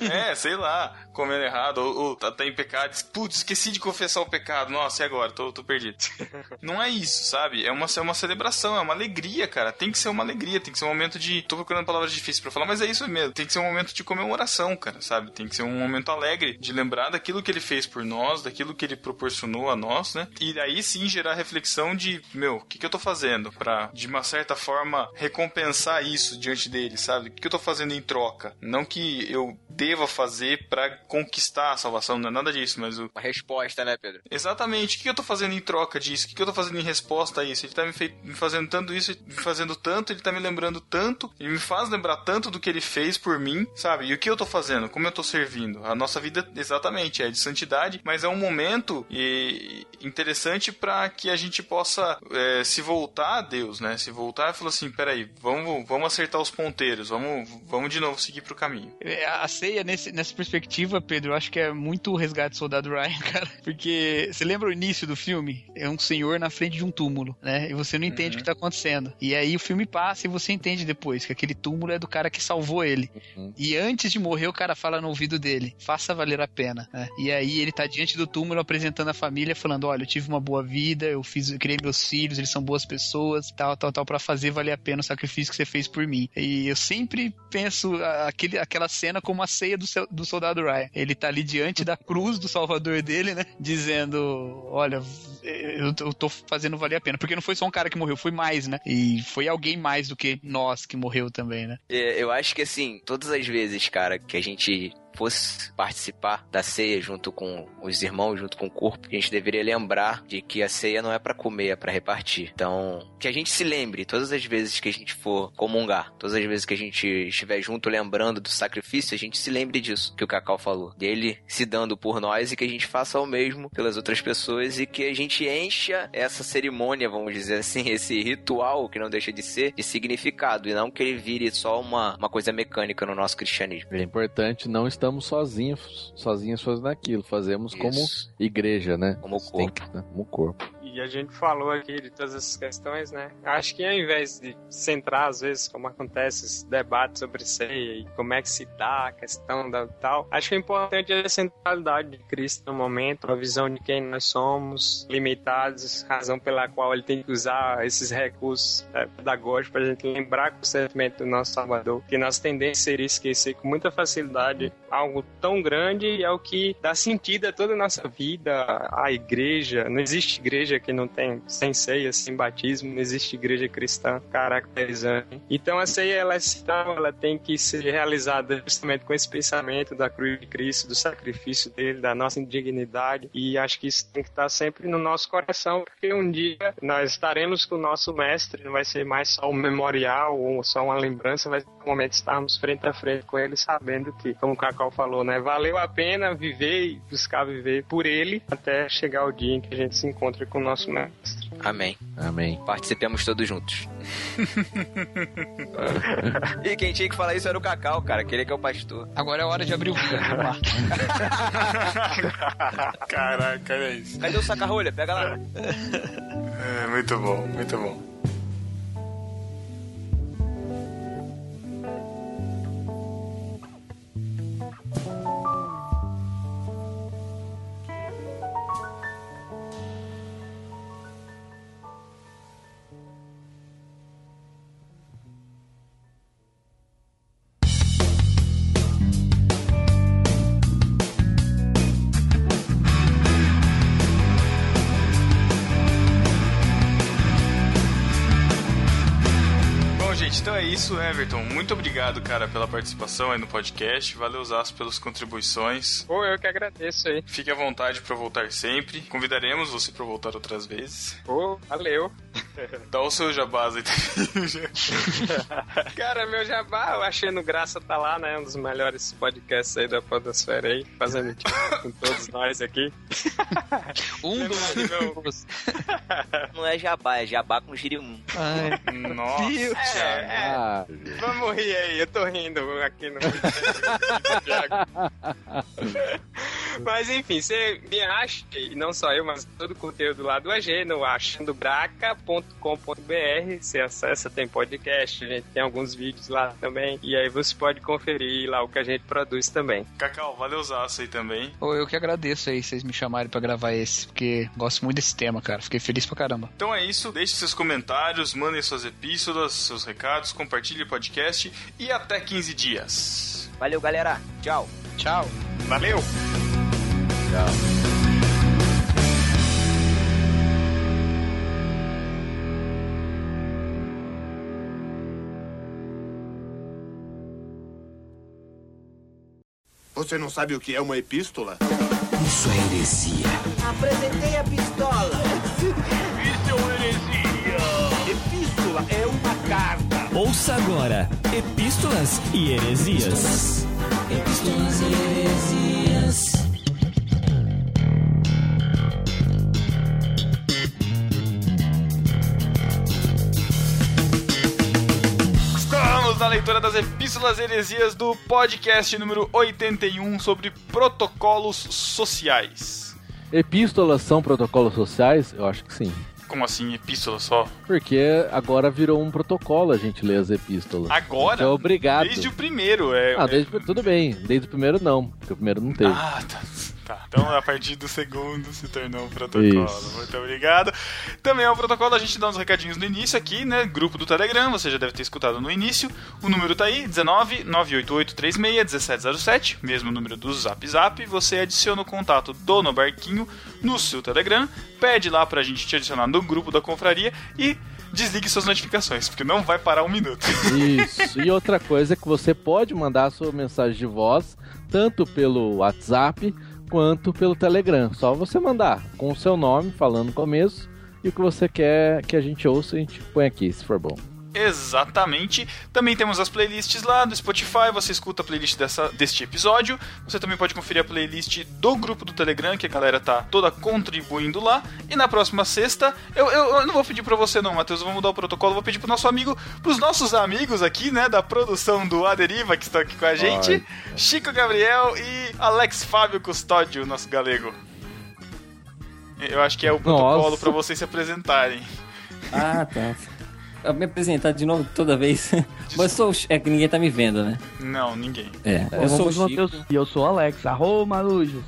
É, sei lá, comendo errado, ou, ou tá, tá em pecado, diz, putz, esqueci de confessar o pecado, nossa, e agora? Tô, tô perdido. Não é isso, sabe? É uma, é uma celebração, é uma alegria, cara. Tem que ser uma alegria, tem que ser um momento de. Tô procurando palavras difíceis pra falar, mas é isso mesmo. Tem que ser um momento de comemoração, cara, sabe? Tem que ser um momento alegre de lembrar daquilo que ele fez por nós, daquilo que ele proporcionou a nós, né? E daí sim gerar reflexão de, meu, o que, que eu tô fazendo pra, de uma certa forma, recompensar isso diante dele, sabe? O que, que eu tô fazendo em troca? Não que eu deva fazer pra conquistar a salvação, não é nada disso, mas o, Uma resposta, né, Pedro? Exatamente. O que eu tô fazendo em troca disso? O que eu tô fazendo em resposta a isso? Ele tá me, fei- me fazendo tanto isso, me fazendo tanto, ele tá me lembrando tanto, ele me faz lembrar tanto do que ele fez por mim, sabe? E o que eu tô fazendo? Como eu tô servindo? A nossa vida, exatamente, é de santidade, mas é um momento e, interessante para que a gente possa é, se voltar a Deus, né? Se voltar e falar assim: peraí, vamos, vamos acertar os ponteiros, vamos, vamos de novo seguir pro caminho. É, A ceia, nesse, nessa perspectiva, Pedro, eu acho que é muito o resgate do soldado Ryan, cara. Porque você lembra o início do filme? É um senhor na frente de um túmulo, né? E você não entende o que tá acontecendo. E aí o filme passa e você entende depois que aquele túmulo é do cara que salvou ele. Uhum. E antes de morrer, o cara fala no ouvido dele: faça valer a pena. né? E aí ele tá diante do túmulo apresentando a família, falando: olha, eu tive uma boa vida, eu fiz, eu criei meus filhos, eles são boas pessoas, tal, tal, tal, pra fazer valer a pena o sacrifício que você fez por mim. E eu sempre penso aquele, aquela cena como a ceia do, do soldado Ryan. Ele tá ali diante da cruz do salvador dele, né? Dizendo: olha, eu, eu tô fazendo valer a pena. Porque não foi só um cara que morreu, foi mais, né? E foi alguém mais do que nós que morreu também, né? É, Eu acho que assim, todas as vezes, cara, que a gente fosse participar da ceia junto com os irmãos, junto com o corpo, a gente deveria lembrar de que a ceia não é para comer, é para repartir. Então, que a gente se lembre todas as vezes que a gente for comungar, todas as vezes que a gente estiver junto lembrando do sacrifício, a gente se lembre disso que o Cacau falou, dele se dando por nós e que a gente faça o mesmo pelas outras pessoas e que a gente encha essa cerimônia, vamos dizer assim, esse ritual que não deixa de ser, de significado e não que ele vire só uma, uma coisa mecânica no nosso cristianismo. É importante, não estamos sozinhos, sozinhos fazendo aquilo. Fazemos como Isso. igreja, né? Como corpo. que- né? Como corpo. E a gente falou aqui de todas essas questões, né? Acho que ao invés de centrar, às vezes, como acontece esse debate sobre ceia e como é que se dá a questão da tal, acho que o importante é a centralidade de Cristo no momento, a visão de quem nós somos, limitados, razão pela qual ele tem que usar esses recursos é, pedagógicos para a gente lembrar constantemente do nosso Salvador, que nossa tendência seria esquecer com muita facilidade algo tão grande e é o que dá sentido a toda a nossa vida, a igreja. Não existe igreja que não tem sem ceia, sem batismo, não existe igreja cristã caracterizante. Então a ceia ela é ela tem que ser realizada justamente com esse pensamento da cruz de Cristo, do sacrifício dele, da nossa indignidade e acho que isso tem que estar sempre no nosso coração, porque um dia nós estaremos com o nosso mestre, não vai ser mais só um memorial ou só uma lembrança, ser um momento de estarmos frente a frente com ele, sabendo que, como o Cacau falou, né, valeu a pena viver e buscar viver por ele até chegar o dia em que a gente se encontre com o nosso mestre. Amém. Amém. Participemos todos juntos. e quem tinha que falar isso era o Cacau, cara, aquele que é o pastor. Agora é hora de abrir o vinho. Lá. Caraca, olha isso. Cadê o saca-rolha? Pega lá. É, muito bom, muito. Bom, isso, Everton. Muito obrigado, cara, pela participação aí no podcast. Valeu, Zaço, pelas contribuições. Pô, eu que agradeço aí. Fique à vontade para voltar sempre. Convidaremos você para voltar outras vezes. Pô, valeu. Dá o seu jabás aí também. Cara, meu jabá, eu achei no Graça tá lá, né? Um dos melhores podcasts aí da Podosfera aí, fazendo tipo com todos nós aqui. Um dos. Meu- Não é jabá, é jabá com girimum. Ai, Nossa, Deus. Thiago. Ah, Vamos rir aí, eu tô rindo aqui no. mas enfim, você me acha, e não só eu, mas todo o conteúdo lá do AG no achandobraca.com.br. Você acessa, tem podcast, a gente tem alguns vídeos lá também. E aí você pode conferir lá o que a gente produz também. Cacau, valeu Zaço aí também. Pô, eu que agradeço aí vocês me chamarem pra gravar esse, porque gosto muito desse tema, cara. Fiquei feliz pra caramba. Então é isso, deixe seus comentários, mandem suas epístolas, seus recados, compartilhe o podcast e até 15 dias. Valeu, galera. Tchau. Tchau. Valeu! Você não sabe o que é uma epístola? Isso é heresia. Apresentei a pistola. Epístola é uma carta. Ouça agora Epístolas e Heresias. Epístolas e Heresias. Estamos na leitura das epístolas heresias do podcast número 81 sobre protocolos sociais. epístolas são protocolos sociais? Eu acho que sim. Como assim, epístola só? Porque agora virou um protocolo a gente ler as epístolas. Agora? É obrigado. Desde o primeiro, é. Ah, desde, tudo bem. Desde o primeiro não, porque o primeiro não teve. Ah, tá. Tá. Então a partir do segundo se tornou um protocolo. Isso. Muito obrigado. Também é um protocolo, a gente dá uns recadinhos no início aqui, né? Grupo do Telegram, você já deve ter escutado no início. O número tá aí, 19 988 36 1707, mesmo número do Zap Zap. Você adiciona o contato do No Barquinho no seu Telegram, pede lá pra gente te adicionar no grupo da confraria e desligue suas notificações, porque não vai parar um minuto. Isso. E outra coisa é que você pode mandar a sua mensagem de voz tanto pelo WhatsApp quanto pelo Telegram. Só você mandar com o seu nome, falando no começo, e o que você quer que a gente ouça, a gente põe aqui, se for bom. Exatamente. Também temos as playlists lá do Spotify. Você escuta a playlist dessa, deste episódio. Você também pode conferir a playlist do grupo do Telegram, que a galera tá toda contribuindo lá. E na próxima sexta, eu, eu, eu não vou pedir pra você, não, Matheus. Eu vou mudar o protocolo. Vou pedir pro nosso amigo, pros nossos amigos aqui, né, da produção do A Deriva, que estão aqui com a gente: Ai. Chico Gabriel e Alex Fábio Custódio, nosso galego. Eu acho que é o protocolo pra vocês se apresentarem. Ah, tá. Eu me apresentar de novo toda vez. Mas eu sou É que ninguém tá me vendo, né? Não, ninguém. É. Eu Eu sou o Chico. E eu sou o Alex. Arro, Marujos.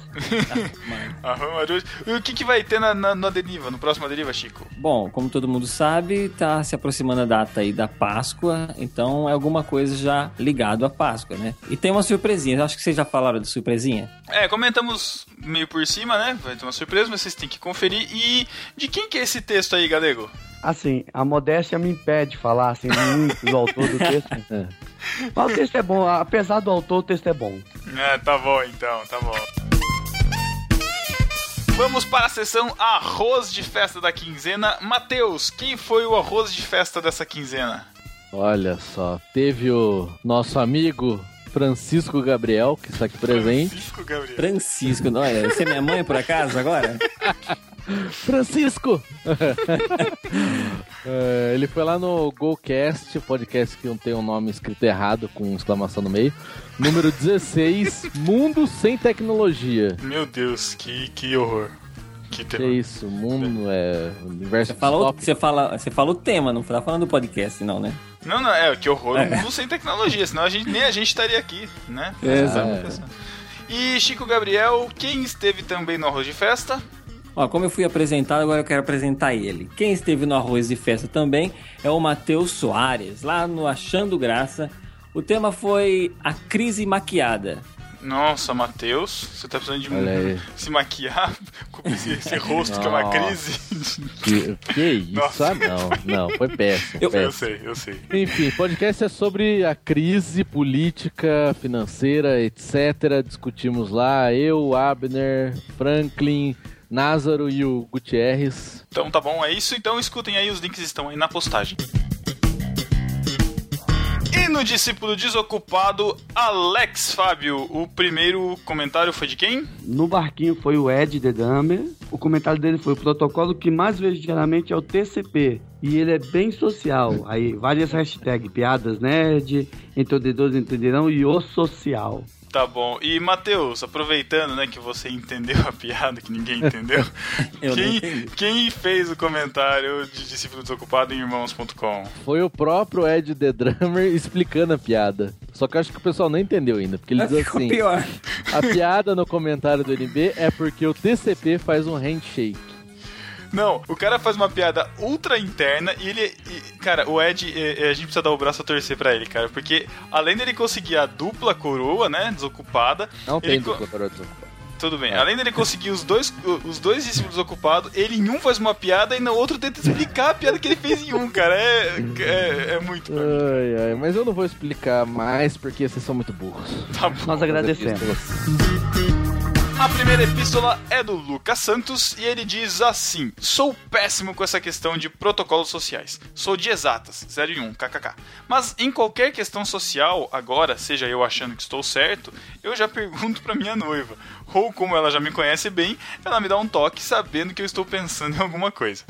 Aham, Marujo. E o que, que vai ter na, na, na deriva, no próximo deriva, Chico? Bom, como todo mundo sabe, tá se aproximando a data aí da Páscoa, então é alguma coisa já ligado à Páscoa, né? E tem uma surpresinha, acho que vocês já falaram de surpresinha. É, comentamos meio por cima, né? Vai ter uma surpresa, mas vocês têm que conferir. E de quem que é esse texto aí, Galego? Assim, a modéstia me impede de falar assim muito do autor do texto. Mas o texto é bom, apesar do autor, o texto é bom. É, tá bom então, tá bom. Vamos para a sessão arroz de festa da quinzena. Matheus, quem foi o arroz de festa dessa quinzena? Olha só, teve o nosso amigo Francisco Gabriel, que está aqui presente. Francisco Gabriel. Francisco, não é? Você é minha mãe por acaso agora? Francisco! É, ele foi lá no GoCast, podcast que não tem um nome escrito errado, com exclamação no meio. Número 16, Mundo Sem Tecnologia. Meu Deus, que, que horror. Que Que é isso, mundo é universo Você fala, o- distópico. você, fala, você fala o tema, não tá falando do podcast, não, né? Não, não, é, que horror o mundo sem tecnologia, senão a gente, nem a gente estaria aqui, né? Exato. E Chico Gabriel, quem esteve também no arroz de festa? Ó, como eu fui apresentado, agora eu quero apresentar ele. Quem esteve no Arroz de Festa também é o Matheus Soares, lá no Achando Graça. O tema foi a crise maquiada. Nossa, Matheus, você tá precisando de Olha aí. se maquiar com esse, esse rosto que é uma crise? Que, que isso? Nossa. Ah, não, não, foi péssimo. Eu- Eu péssimo. sei, eu sei. Enfim, podcast é sobre a crise política, financeira, etc. Discutimos lá, eu, Abner, Franklin, Názaro e o Gutierrez. Então tá bom, é isso. Então escutem aí, os links estão aí na postagem. E no discípulo desocupado, Alex Fábio. O primeiro comentário foi de quem? No barquinho foi o Ed The Dummer. O comentário dele foi: o protocolo que mais vejo geralmente é o TCP. E ele é bem social. Aí, várias hashtags: piadas nerd, entendedores entenderão e o social. Tá bom. E Matheus, aproveitando, né, que você entendeu a piada que ninguém entendeu, quem, quem fez o comentário de discípulo desocupado em irmãos.com? Foi o próprio Ed The Drummer explicando a piada. Só que eu acho que o pessoal não entendeu ainda, porque ele diz assim: pior. a piada no comentário do NB é porque o TCP faz um handshake. Não, o cara faz uma piada ultra interna e ele. e, cara, o Ed, é, é, a gente precisa dar o braço a torcer pra ele, cara. Porque além dele conseguir a dupla coroa, né? Desocupada. Não ele tem dupla para desocupar. Tudo bem. Além dele conseguir os dois, os dois discípulos ocupados, ele em um faz uma piada e no outro tenta explicar a piada que ele fez em um, cara. É, é, é muito. Ai, ai, mas eu não vou explicar mais porque vocês são muito burros. Tá bom. Nós agradecemos. A primeira epístola é do Lucas Santos e ele diz assim: Sou péssimo com essa questão de protocolos sociais. Sou de exatas, 0 e 1, kkk. Mas em qualquer questão social, agora, seja eu achando que estou certo, eu já pergunto pra minha noiva. Ou como ela já me conhece bem, ela me dá um toque sabendo que eu estou pensando em alguma coisa.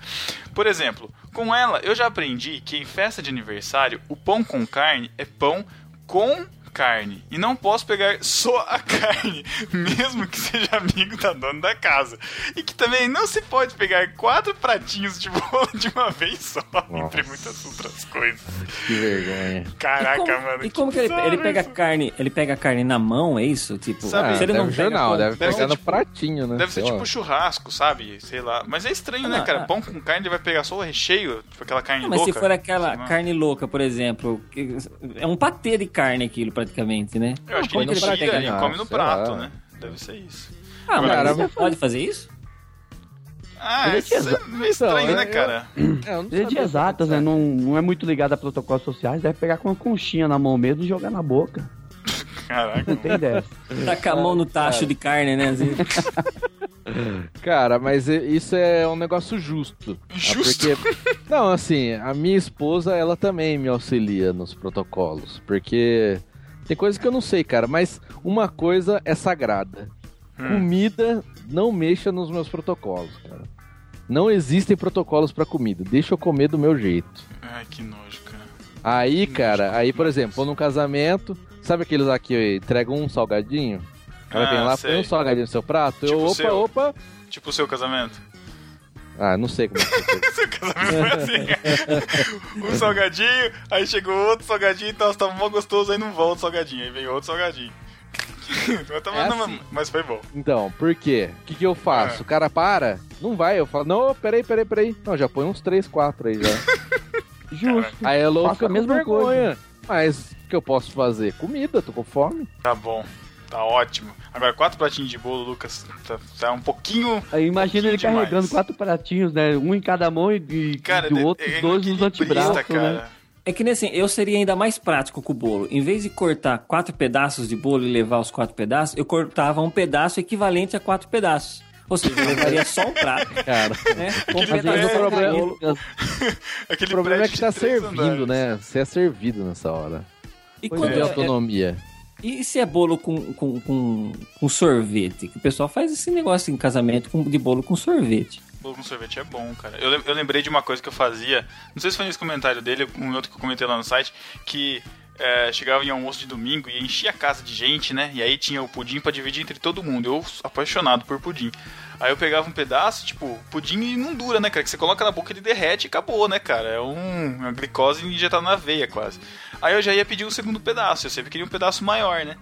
Por exemplo, com ela eu já aprendi que em festa de aniversário, o pão com carne é pão com carne. E não posso pegar só a carne, mesmo que seja amigo da dona da casa. E que também não se pode pegar quatro pratinhos de bolo de uma vez só, entre muitas outras coisas. Que vergonha. Caraca, e como, mano. E como que ele, bizarro ele pega isso. carne? Ele pega a carne na mão, é isso? Tipo, Sabe, se ele não deve pega jornal, deve deve pegar ser no tipo- pratinho, né? Deve ser tipo churrasco, sabe? Sei lá. Mas é estranho, né, Não, cara? ah. Pão com carne, ele vai pegar só o recheio, tipo aquela carne Ah, mas louca. se for aquela carne louca, por exemplo, que- é um patê de carne aquilo praticamente, né? Eu acho que ele ele tira pegar? e Ah, come no prato, lá. né? Deve ser isso. Ah, mas Cara, você pode fazer isso? Ah, Ele é isso é meio estranho, Então, né, eu- cara? É, eu não Ele é de exatas, né? Não, não é muito ligado a protocolos sociais. Deve pegar com uma conchinha na mão mesmo e jogar na boca. Caraca. Não tem ideia. Taca a mão no tacho de carne, né? Assim. Cara, mas isso é um negócio justo. Ah, Justo? porque- Não, assim, a minha esposa, ela também me auxilia nos protocolos. Porque tem coisa que eu não sei, cara, mas uma coisa é sagrada. Hum. Comida, não mexa nos meus protocolos, cara. Não existem protocolos pra comida. Deixa eu comer do meu jeito. Ai, que nojo, cara. Aí, cara, aí, por exemplo, vou num casamento, sabe aqueles que entregam um salgadinho? O cara Ah, vem lá, sei. põe um salgadinho no seu prato. Tipo eu, opa, seu. opa. Tipo o seu casamento. Ah, não sei como é que é. Seu casamento foi assim. um salgadinho, aí chegou outro salgadinho e tal, tava mó gostoso, aí não volta o salgadinho, aí vem outro salgadinho. mas, tava- É não, assim. mas foi bom. Então, por quê? O que, que eu faço? É. O cara para, não vai, eu falo, não, peraí, peraí, peraí. Não, já põe uns 3, 4 aí já. Justo. aí é louco, Faço a fica mesma vergonha. Mas o que eu posso fazer? Comida, tô com fome. Tá bom, tá ótimo. Agora, quatro pratinhos de bolo, Lucas, tá, tá um pouquinho. Aí imagina ele pouquinho carregando demais. quatro pratinhos, né? Um em cada mão e, e Cara, do é- outro é dois nos antebraços, né? cara. É que nem assim, eu seria ainda mais prático com o bolo. Em vez de cortar quatro pedaços de bolo e levar os quatro pedaços, eu cortava um pedaço equivalente a quatro pedaços. Ou seja, eu levaria só um prato, Cara, né? Um Aquele problema- o problema é que tá três servindo, andares. né? Você é servido nessa hora. E, quando é- autonomia. E se é bolo com, com, com, com sorvete? Que o pessoal faz esse negócio em casamento com- de bolo com sorvete. Bolo com sorvete é bom, cara. Eu, eu lembrei de uma coisa que eu fazia, não sei se foi nesse comentário dele, um outro que eu comentei lá no site, que é, chegava em almoço de domingo e enchia a casa de gente, né? E aí tinha o pudim pra dividir entre todo mundo. Eu apaixonado por pudim. Aí eu pegava um pedaço, tipo, pudim não dura, né, cara? Que você coloca na boca ele derrete e acabou, né, cara? É um, uma glicose injetada na veia, quase. Aí eu já ia pedir o segundo pedaço, eu sempre queria um pedaço maior, né?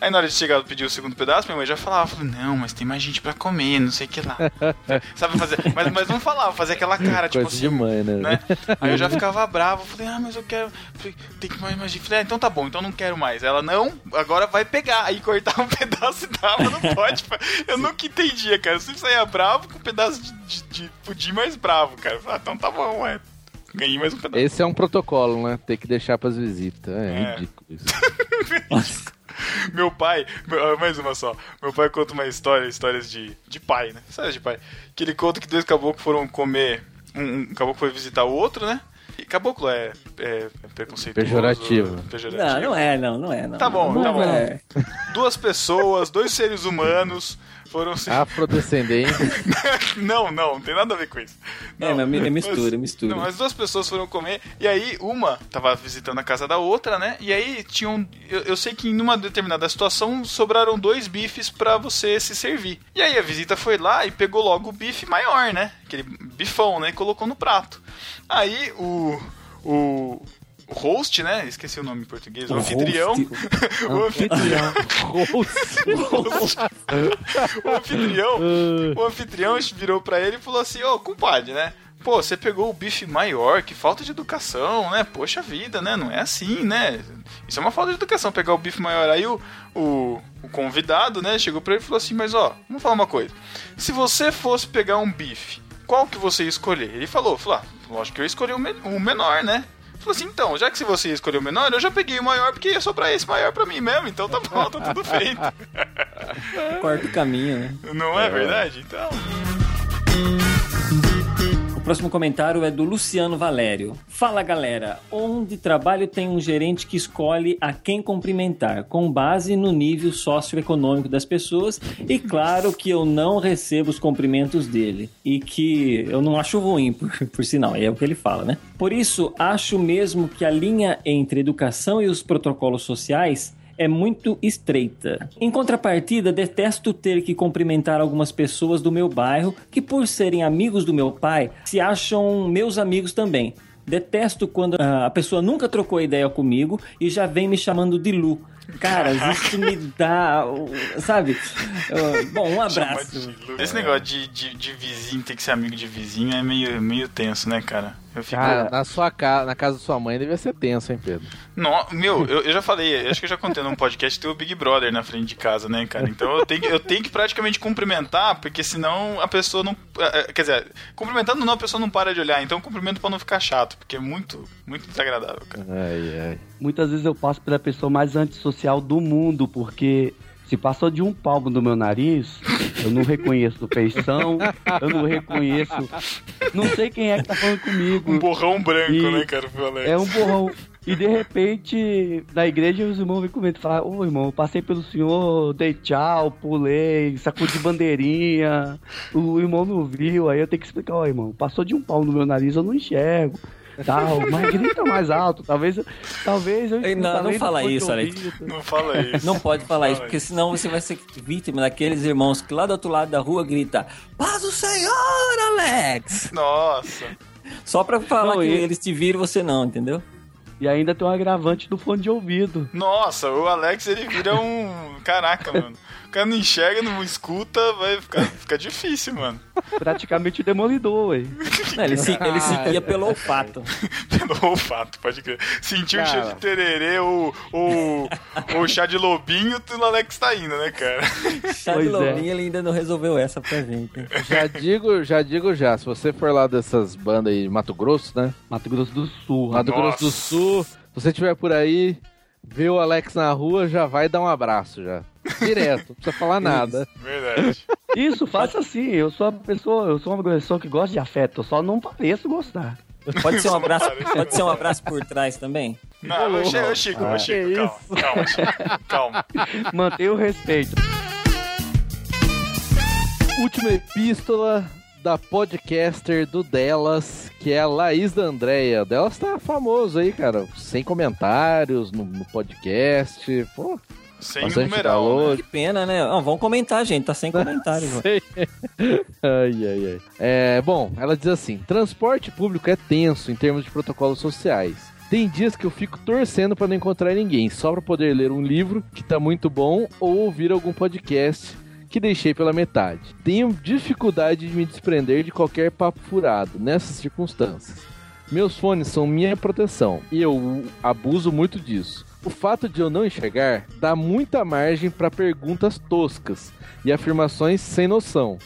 Aí na hora de chegar e pedir o segundo pedaço, minha mãe já falava, não, mas tem mais gente pra comer, não sei o que lá. Sabe fazer? Mas, mas não falava, fazer aquela cara, tipo Coisa assim. de mãe, né? né? Aí eu já ficava bravo, falei, ah, mas eu quero. Falei, tem que mais, mais. Falei, ah, então tá bom, então não quero mais. Ela, não, agora vai pegar. Aí cortava um pedaço e dava no pote. Eu nunca entendia, cara. Eu sempre saía bravo com um pedaço de, de, de pudim mais bravo, cara. Eu falei, ah, então tá bom, ué. Ganhei mais um pedaço. Esse é um protocolo, né? Tem que deixar pras visitas. É, É. ridículo isso. Meu pai, meu- ah, mais uma só. Meu pai conta uma história, histórias de, de pai, né? Histórias de pai. Que ele conta que dois caboclos foram comer. Um, um caboclo foi visitar o outro, né? E caboclo é, é preconceituoso. Pejorativo. Pejorativo. Não, não é, não, não é. Não. Tá bom, não tá bom. É. Duas pessoas, dois seres humanos foram se. Afrodescendente. não, não, não tem nada a ver com isso. É, Não, mas é mistura, mas- mistura. Não, as duas pessoas foram comer, e aí uma tava visitando a casa da outra, né? E aí tinham. Eu, eu sei que em uma determinada situação sobraram dois bifes pra você se servir. E aí a visita foi lá e pegou logo o bife maior, né? Aquele bifão, né? E colocou no prato. Aí o. O. O host, né? Esqueci o nome em português. O, O anfitrião. host. o anfitrião. O anfitrião, o anfitrião virou pra ele e falou assim: Ô, compadre, né? Pô, você pegou o bife maior, que falta de educação, né? Poxa vida, né? Não é assim, né? Isso é uma falta de educação, pegar o bife maior. Aí o, o, o convidado, né, chegou pra ele e falou assim: Mas ó, vamos falar uma coisa. Se você fosse pegar um bife, qual que você ia escolher? Ele falou: falou ah, Lógico que eu escolhi o, o menor, né? Falou assim, então, já que se você escolheu o menor, eu já peguei o maior porque ia sobrar esse maior pra mim mesmo, então tá bom, tá tudo feito. Corta o caminho, né? Não é verdade? Então. Próximo comentário é do Luciano Valério. Fala galera, onde trabalho tem um gerente que escolhe a quem cumprimentar, com base no nível socioeconômico das pessoas, e claro que eu não recebo os cumprimentos dele, e que eu não acho ruim, por, por sinal, é o que ele fala, né? Por isso, acho mesmo que a linha entre educação e os protocolos sociais é muito estreita. Em contrapartida, detesto ter que cumprimentar algumas pessoas do meu bairro que, por serem amigos do meu pai, se acham meus amigos também. Detesto quando ah, a pessoa nunca trocou ideia comigo e já vem me chamando de Lu. Cara, isso me dá. Sabe? Uh, Bom, um abraço. Esse negócio de, de, de vizinho ter que ser amigo de vizinho é meio, meio tenso, né, cara? Eu fico... Cara, na sua casa, na casa da sua mãe devia ser tenso, hein, Pedro? No, meu, eu, eu já falei, acho que eu já contei num podcast tem o Big Brother na frente de casa, né, cara? Então eu tenho, que- eu tenho que praticamente cumprimentar, porque senão a pessoa não. eh, eh, Quer dizer, cumprimentando não, a pessoa não para de olhar. Então eu cumprimento pra não ficar chato, porque é muito, muito desagradável, cara. Ai, ai. Muitas vezes eu passo pela pessoa mais antissocial do mundo, porque se passou de um palmo do meu nariz, eu não reconheço feição, eu não reconheço. Não sei quem é que tá falando comigo. Um borrão branco, E- né, cara. É um borrão. E de repente, na igreja, os irmãos vêm comigo e falam: Ô irmão, eu passei pelo senhor, dei tchau, pulei, sacudi bandeirinha. O irmão não viu, aí eu tenho que explicar: Ó, irmão, passou de um pau no meu nariz, eu não enxergo. Tal, mas grita mais alto, talvez, talvez eu não, talvez não fala isso, Alex. Não fala isso. Não pode falar Fala isso, porque senão você vai ser vítima daqueles irmãos que lá do outro lado da rua grita Paz do Senhor, Alex! Nossa. Só pra falar Não, que e- eles te viram e você não, entendeu? E ainda tem um agravante do fone de ouvido. Nossa, o Alex ele vira um. Caraca, mano. O cara não enxerga, não escuta, vai ficar, fica difícil, mano. Praticamente demolidor, ué. Não, ele, se, ele seguia pelo olfato. Pelo olfato, pode crer. Sentiu o cheiro de tererê ou, ou, ou chá de lobinho, o Alex tá indo, né, cara? Chá Pois de é. lobinho, ele ainda não resolveu essa pra gente. Já digo, já digo já, se você for lá dessas bandas aí, Mato Grosso, né? Mato Grosso do Sul. Mato Nossa. Grosso do Sul, se você estiver por aí, vê o Alex na rua, já vai dar um abraço já. Direto, não precisa falar nada. Verdade. Isso, faça assim. Eu sou uma pessoa, eu sou uma pessoa que gosta de afeto, eu só não pareço gostar. Pode ser um abraço, pode ser um abraço por trás também? Não, ô, Chico, ô, Chico, Chico, calma, calma, Chico, calma. Mantenha o respeito. Última epístola da podcaster do Delas, que é a Laís da Andréia. O Delas tá famoso aí, cara. Sem comentários no, no podcast. Pô, Sem bastante numeral, né? download. Que pena, né? Ó, vamos comentar, gente. Tá sem. Sei. ai, ai, ai. É, bom, ela diz assim: transporte público é tenso em termos de protocolos sociais. Tem dias que eu fico torcendo para não encontrar ninguém, só para poder ler um livro que tá muito bom ou ouvir algum podcast que deixei pela metade. Tenho dificuldade de me desprender de qualquer papo furado nessas circunstâncias. Meus fones são minha proteção e eu abuso muito disso. O fato de eu não enxergar dá muita margem para perguntas toscas e afirmações sem noção.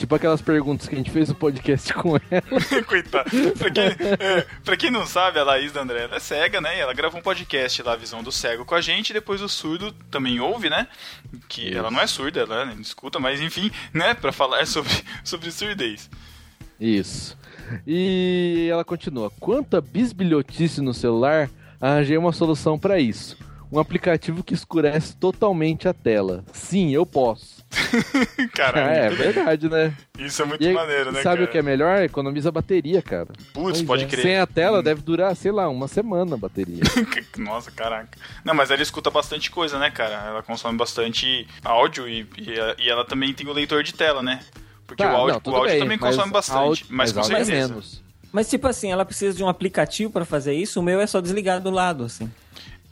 Tipo aquelas perguntas que a gente fez no podcast com ela. Coitado. Pra quem, é, pra quem não sabe, a Laís da André é cega, né? E ela grava um podcast lá, Visão do Cego, com a gente. E depois o surdo também ouve, né? Que ela não é surda, ela não escuta, mas enfim, né? Pra falar sobre, sobre surdez. Isso. E ela continua: Quanta bisbilhotice no celular, arranjei uma solução para isso. Um aplicativo que escurece totalmente a tela. Sim, eu posso. Caralho, Ah, é verdade, né? Isso é muito E aí, maneiro, né, Sabe cara? o que é melhor? Economiza bateria, cara. Putz, pode crer. Sem a tela deve durar, sei lá, uma semana a bateria. Nossa, caraca. Não, mas ela escuta bastante coisa, né, cara? Ela consome bastante áudio e, e, e ela também tem o leitor de tela, né? Porque Tá, o áudio, não, o áudio bem, também consome bastante. áudio- mas, mas com é certeza. menos. Mas tipo assim, ela precisa de um aplicativo pra fazer isso. O meu é só desligar do lado, assim.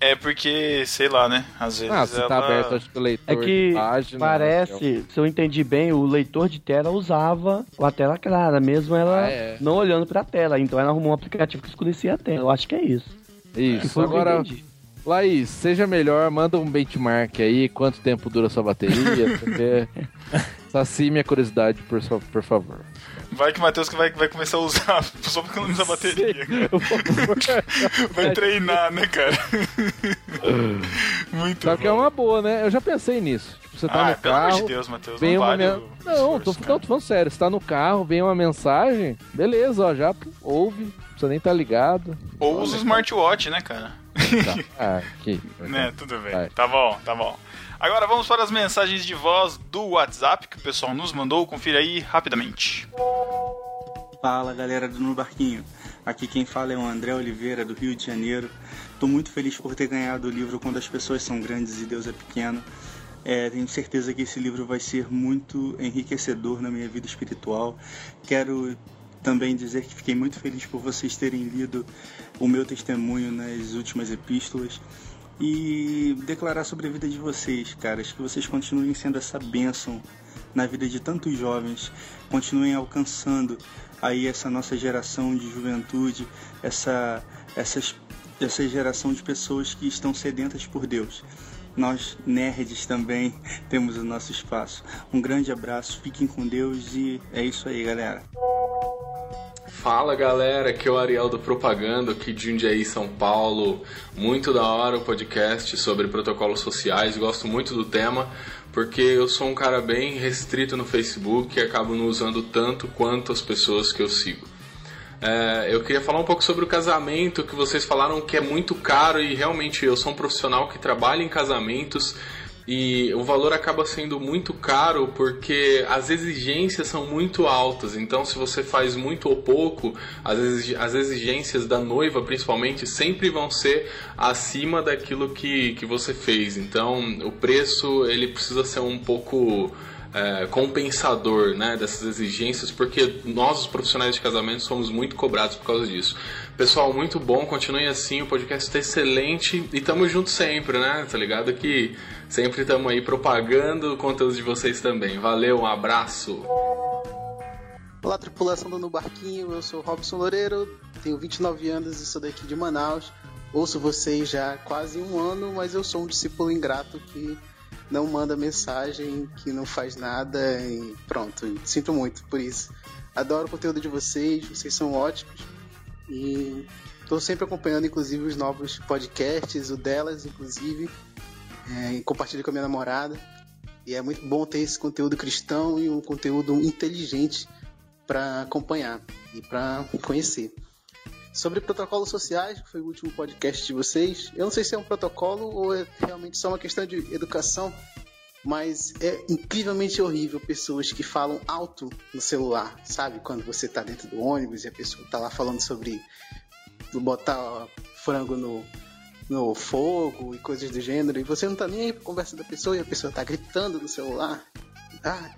É porque, sei lá, né? Às vezes Ah, se ela... tá aberto, acho que o leitor É que de página. parece, se eu entendi bem, o leitor de tela usava com a tela clara, mesmo ela Ah, é. não olhando pra tela. Então ela arrumou um aplicativo que escurecia a tela. Eu acho que é isso. Isso. Agora. Laís, seja melhor, manda um benchmark aí, quanto tempo dura sua bateria, porque... Sacie minha curiosidade, por, por favor. Vai que o Matheus vai, vai começar a usar só pra economizar a bateria. Vai treinar, né, cara? Muito Sabe que é uma boa, né? Eu já pensei nisso. Tipo, você tá Ah, no pelo amor carro... de Deus, Matheus, vem não uma vale men- o Não, tô, não, tô falando sério. Você tá no carro, vem uma mensagem, beleza, ó, já ouve, não precisa nem tá ligado. Ou usa o smartwatch, né, cara? Tá. Ah, que... né, tudo bem. Vai. Tá bom, tá bom. Agora vamos para as mensagens de voz do WhatsApp que o pessoal nos mandou. Confira aí rapidamente. Fala galera do No Barquinho, aqui quem fala é o André Oliveira do Rio de Janeiro. Tô muito feliz por ter ganhado o livro Quando as Pessoas São Grandes e Deus é Pequeno. É, tenho certeza que esse livro vai ser muito enriquecedor na minha vida espiritual. Quero também dizer que fiquei muito feliz por vocês terem lido o meu testemunho nas últimas epístolas e declarar sobre a vida de vocês, caras, que vocês continuem sendo essa bênção na vida de tantos jovens, continuem alcançando aí essa nossa geração de juventude, essa, essas, essa geração de pessoas que estão sedentas por Deus. Nós, nerds, também temos o nosso espaço. Um grande abraço, fiquem com Deus e é isso aí, galera. Fala galera, aqui é o Ariel do Propaganda, aqui de Jundiaí, São Paulo. Muito da hora o podcast sobre protocolos sociais, gosto muito do tema, porque eu sou um cara bem restrito no Facebook e acabo não usando tanto quanto as pessoas que eu sigo. É, eu queria falar um pouco sobre o casamento, que vocês falaram que é muito caro e realmente eu sou um profissional que trabalha em casamentos e o valor acaba sendo muito caro porque as exigências são muito altas. Então, se você faz muito ou pouco, as exig- as exigências da noiva, principalmente, sempre vão ser acima daquilo que, que você fez. Então, o preço ele precisa ser um pouco é, compensador né, dessas exigências, porque nós, os profissionais de casamento, somos muito cobrados por causa disso. Pessoal, muito bom, continuem assim, o podcast está excelente e tamo junto sempre, né? Tá ligado que sempre estamos aí propagando o conteúdo de vocês também. Valeu, um abraço! Olá, tripulação do No Barquinho, eu sou Robson Loureiro, tenho 29 anos e sou daqui de Manaus. Ouço vocês já há quase um ano, mas eu sou um discípulo ingrato que não manda mensagem, que não faz nada e pronto. Sinto muito por isso. Adoro o conteúdo de vocês, vocês são ótimos e estou sempre acompanhando, inclusive, os novos podcasts, o delas, inclusive, é, compartilho com a minha namorada. E é muito bom ter esse conteúdo cristão e um conteúdo inteligente para acompanhar e para conhecer. Sobre protocolos sociais, que foi o último podcast de vocês, eu não sei se é um protocolo ou é realmente só uma questão de educação, mas é incrivelmente horrível pessoas que falam alto no celular, sabe? Quando você tá dentro do ônibus e a pessoa tá lá falando sobre botar frango no, no fogo e coisas do gênero, e você não tá nem aí pra conversa da pessoa e a pessoa tá gritando no celular. Ah,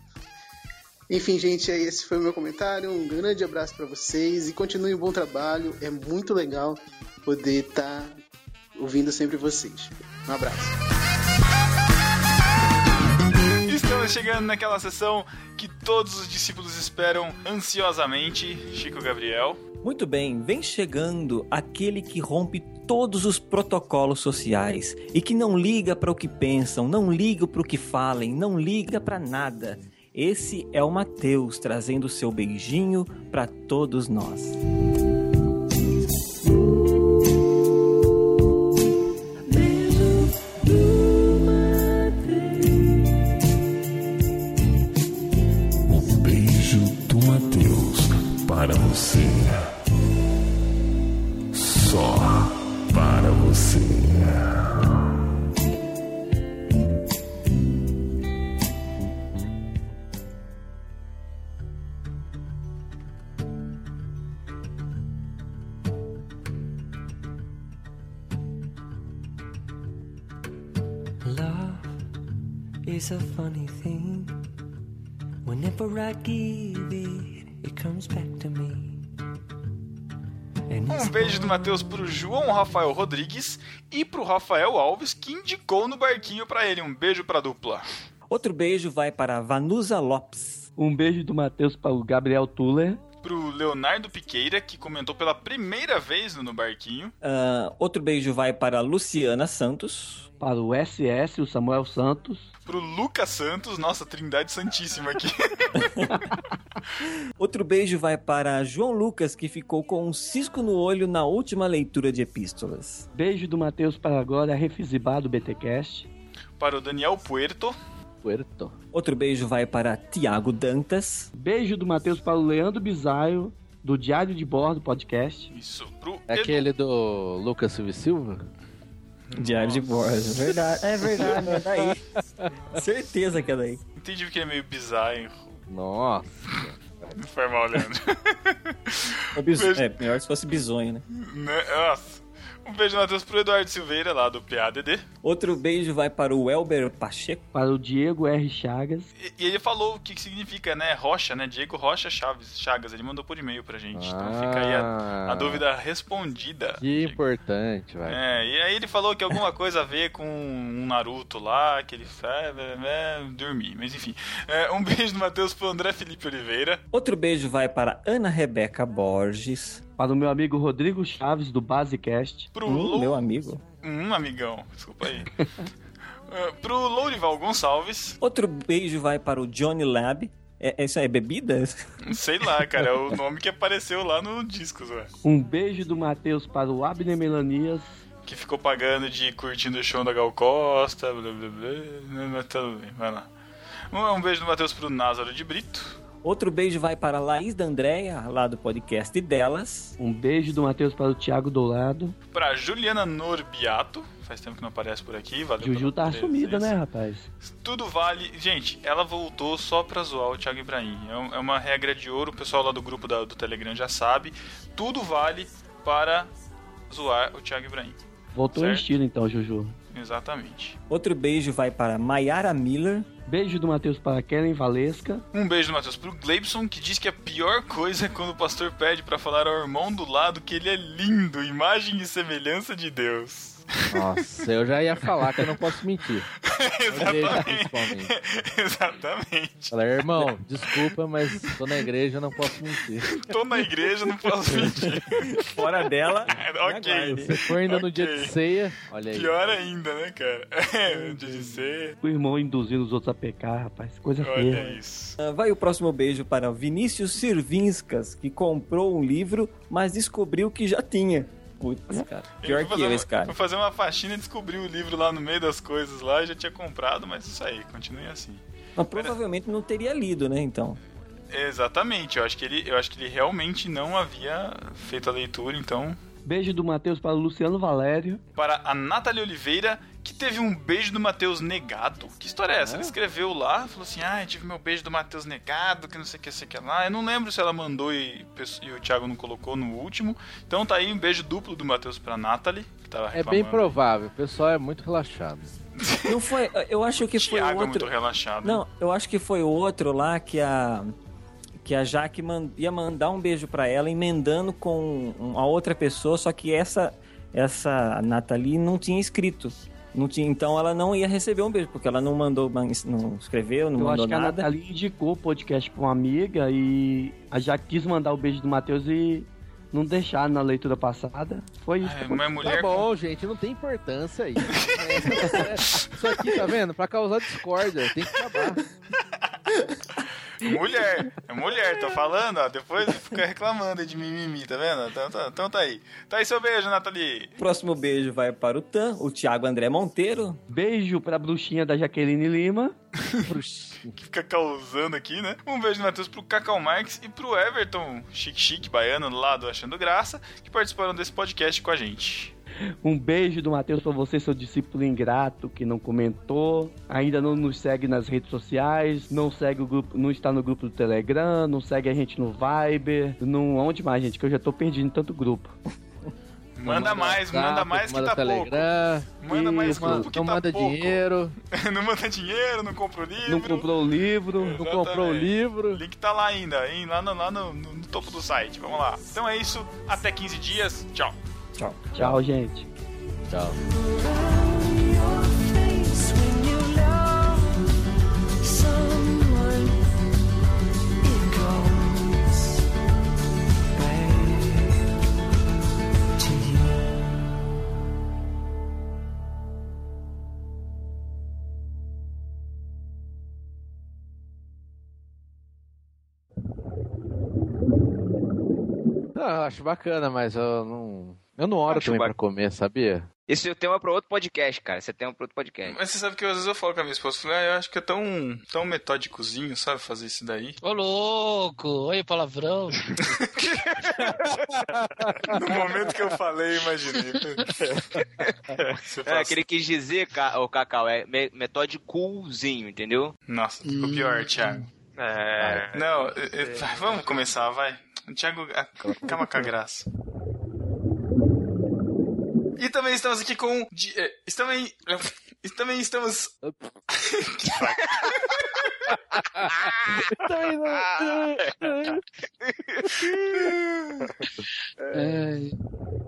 enfim, gente, esse foi o meu comentário. Um grande abraço para vocês e continuem um bom trabalho. É muito legal poder estar ouvindo sempre vocês. Um abraço. Estamos chegando naquela sessão que todos os discípulos esperam ansiosamente. Chico Gabriel. Muito bem, vem chegando aquele que rompe todos os protocolos sociais e que não liga para o que pensam, não liga para o que falem, não liga para nada. Esse é o Mateus trazendo seu beijinho para todos nós. Para você. A funny thing. Whenever I give it, it comes back to me. Um beijo do Matheus pro João Rafael Rodrigues e pro Rafael Alves, que indicou no barquinho pra ele. Um beijo pra dupla. Outro beijo vai para Vanusa Lopes. Um beijo do Matheus para o Gabriel Tuller. Pro Leonardo Piqueira, que comentou pela primeira vez no Barquinho. Ah, outro beijo vai para Luciana Santos. Para o SS, o Samuel Santos. Pro Lucas Santos, nossa, trindade santíssima aqui. Outro beijo vai para João Lucas, que ficou com um cisco no olho na última leitura de epístolas. Beijo do Matheus para agora, Refizibá do BTcast. Para o Daniel Puerto. Puerto. Outro beijo vai para Tiago Dantas. Beijo do Matheus para o Leandro Bisaio, do Diário de Bordo podcast. Isso, pro É aquele do Lucas Silva Silva? Diário de bordo, é verdade. É verdade, é daí. Certeza que é daí. Entendi que ele é meio bizarro. Nossa. Não foi mal, Leandro. É, é, melhor se fosse bisonho, né? Né? Nossa. Um beijo, Matheus, pro Eduardo Silveira, lá do PADD. Outro beijo vai para o Elber Pacheco. Para o Diego R. Chagas. E, e ele falou o que, que significa, né? Rocha, né? Diego Rocha Chaves, Chagas. Ele mandou por e-mail pra gente. Então fica aí a, a dúvida respondida. Que importante, vai. É, e aí ele falou que alguma coisa a ver com um Naruto lá, que ele é, é, é, dormir, mas enfim. É, um beijo do Matheus pro André Felipe Oliveira. Outro beijo vai para Ana Rebeca Borges. Para o meu amigo Rodrigo Chaves, do Basecast. Pro Hum, Lou- meu amigo. Um amigão, desculpa aí. É, pro Lourival Gonçalves. Outro beijo vai para o Johnny Lab. É, isso aí é bebida? Sei lá, cara, é o nome que apareceu lá no disco, Zé. Um beijo do Matheus para o Abner Melanias. Que ficou pagando de curtindo o show da Gal Costa, blá blá blá. Mas tudo bem, vai lá. Um, um beijo do Matheus pro Názaro de Brito. Outro beijo vai para a Laís da Andréia, lá do podcast delas. Um beijo do Matheus para o Thiago Dourado. Pra Juliana Norbiato. Faz tempo que não aparece por aqui. Valeu Juju tá sumida, né, rapaz? Tudo vale. Gente, ela voltou só pra zoar o Thiago Ibrahim. É É uma regra de ouro, o pessoal lá do grupo da- do Telegram já sabe. Tudo vale para zoar o Thiago Ibrahim. Voltou em Certo. estilo então, Juju. Exatamente. Outro beijo vai para Mayara Miller. Beijo do Matheus para Kellen Valesca. Um beijo do Matheus pro Gleibson, que diz que a pior coisa é quando o pastor pede pra falar ao irmão do lado que ele é lindo, imagem e semelhança de Deus. Nossa, eu já ia falar que eu não posso mentir. Principalmente. Exatamente. Falar, irmão, desculpa, mas tô na igreja, eu não posso mentir. Tô na igreja, não posso mentir. Fora dela. ok. Se for ainda no dia de ceia, olha aí. Pior ainda, né, cara? É, dia de ser. O irmão induzindo os outros a pecar, rapaz. Coisa Olha feia. isso. Ah, Vai o próximo beijo para Vinícius Sirvinskas, que comprou um livro, mas descobriu que já tinha. Putz, cara. Pior que fazer eu, uma- esse cara. Foi fazer uma faxina e descobriu o livro lá no meio das coisas lá, já tinha comprado, mas isso aí, continue assim. Mas provavelmente não teria lido, né, então. Exatamente, eu acho que ele, eu acho que ele realmente não havia feito a leitura, então. Beijo do Matheus para o Luciano Valério. Para a Nathalie Oliveira, que teve um beijo do Matheus negado. Que história é essa? Ela escreveu lá, falou assim: Ah, eu tive meu beijo do Matheus negado, que não sei o que, sei o que lá. Eu não lembro se ela mandou e, e o Thiago não colocou no último. Então tá aí um beijo duplo do Matheus pra Nathalie, que tava É reclamando. bem provável, o pessoal é muito relaxado. Não foi. Eu acho que foi Thiago é outro. muito relaxado. Não, eu acho que foi outro lá que a que a Jaque man- ia mandar um beijo pra ela emendando com uma outra pessoa, só que essa essa Nathalie não tinha escrito. Não tinha, então ela não ia receber um beijo, porque ela não mandou, não escreveu, não eu mandou acho que nada. Nathalie indicou o podcast pra uma amiga e a já quis mandar o beijo do Matheus e não deixaram na leitura passada. Foi isso. É, que mas aconteceu. mulher Tá bom, gente, não tem importância aí. Isso aqui, tá vendo? Pra causar discórdia, tem que acabar. Mulher, é mulher, tô falando, ó. Depois fica reclamando aí de mimimi, tá vendo? Então, tá- então tá aí. Tá aí seu beijo, Nathalie. Próximo beijo vai para o Tan, o Thiago André Monteiro. Beijo pra bruxinha da Jaqueline Lima. que fica causando aqui, né? Um beijo do Matheus pro Cacau Marques e pro Everton Chique Chique Baiano, lá do Achando Graça, que participaram desse podcast com a gente. Um beijo do Matheus pra você, seu discípulo ingrato que não comentou, ainda não nos segue nas redes sociais, não segue o grupo, não está no grupo do Telegram, não segue a gente no Viber, não onde mais, gente, que eu já tô perdido em tanto grupo. Manda mais, WhatsApp, manda mais que manda tá Telegram, pouco. Manda mais Isso, grupo que não tá manda pouco. dinheiro, não manda dinheiro, não compra o livro. Não comprou o livro, não comprou o Exatamente. livro. O link tá lá ainda, hein? Lá, no, lá no, no- no topo do site. Vamos lá. Então é isso. Até 15 dias. Tchau. Tchau. Tchau, gente. Tchau. Ah, eu acho bacana, mas eu não. Eu não oro também pra comer, sabia? Esse é o tema pra outro podcast, cara. Esse é tema pra outro podcast. Mas você sabe que às vezes eu falo com a minha esposa, eu, falei, ah, eu acho que é tão, tão metódicozinho, sabe, fazer isso daí. Ô, louco! Olha o palavrão. No momento que eu falei, imaginei. Você É, aquele que quis dizer, o Cacau, é me- metódicozinho, entendeu? Nossa, ficou pior, Thiago. É. Não, eh, vamos começar, vai. Thiago, calma com a graça. E também estamos aqui com. di- eh, e também, e também estamos.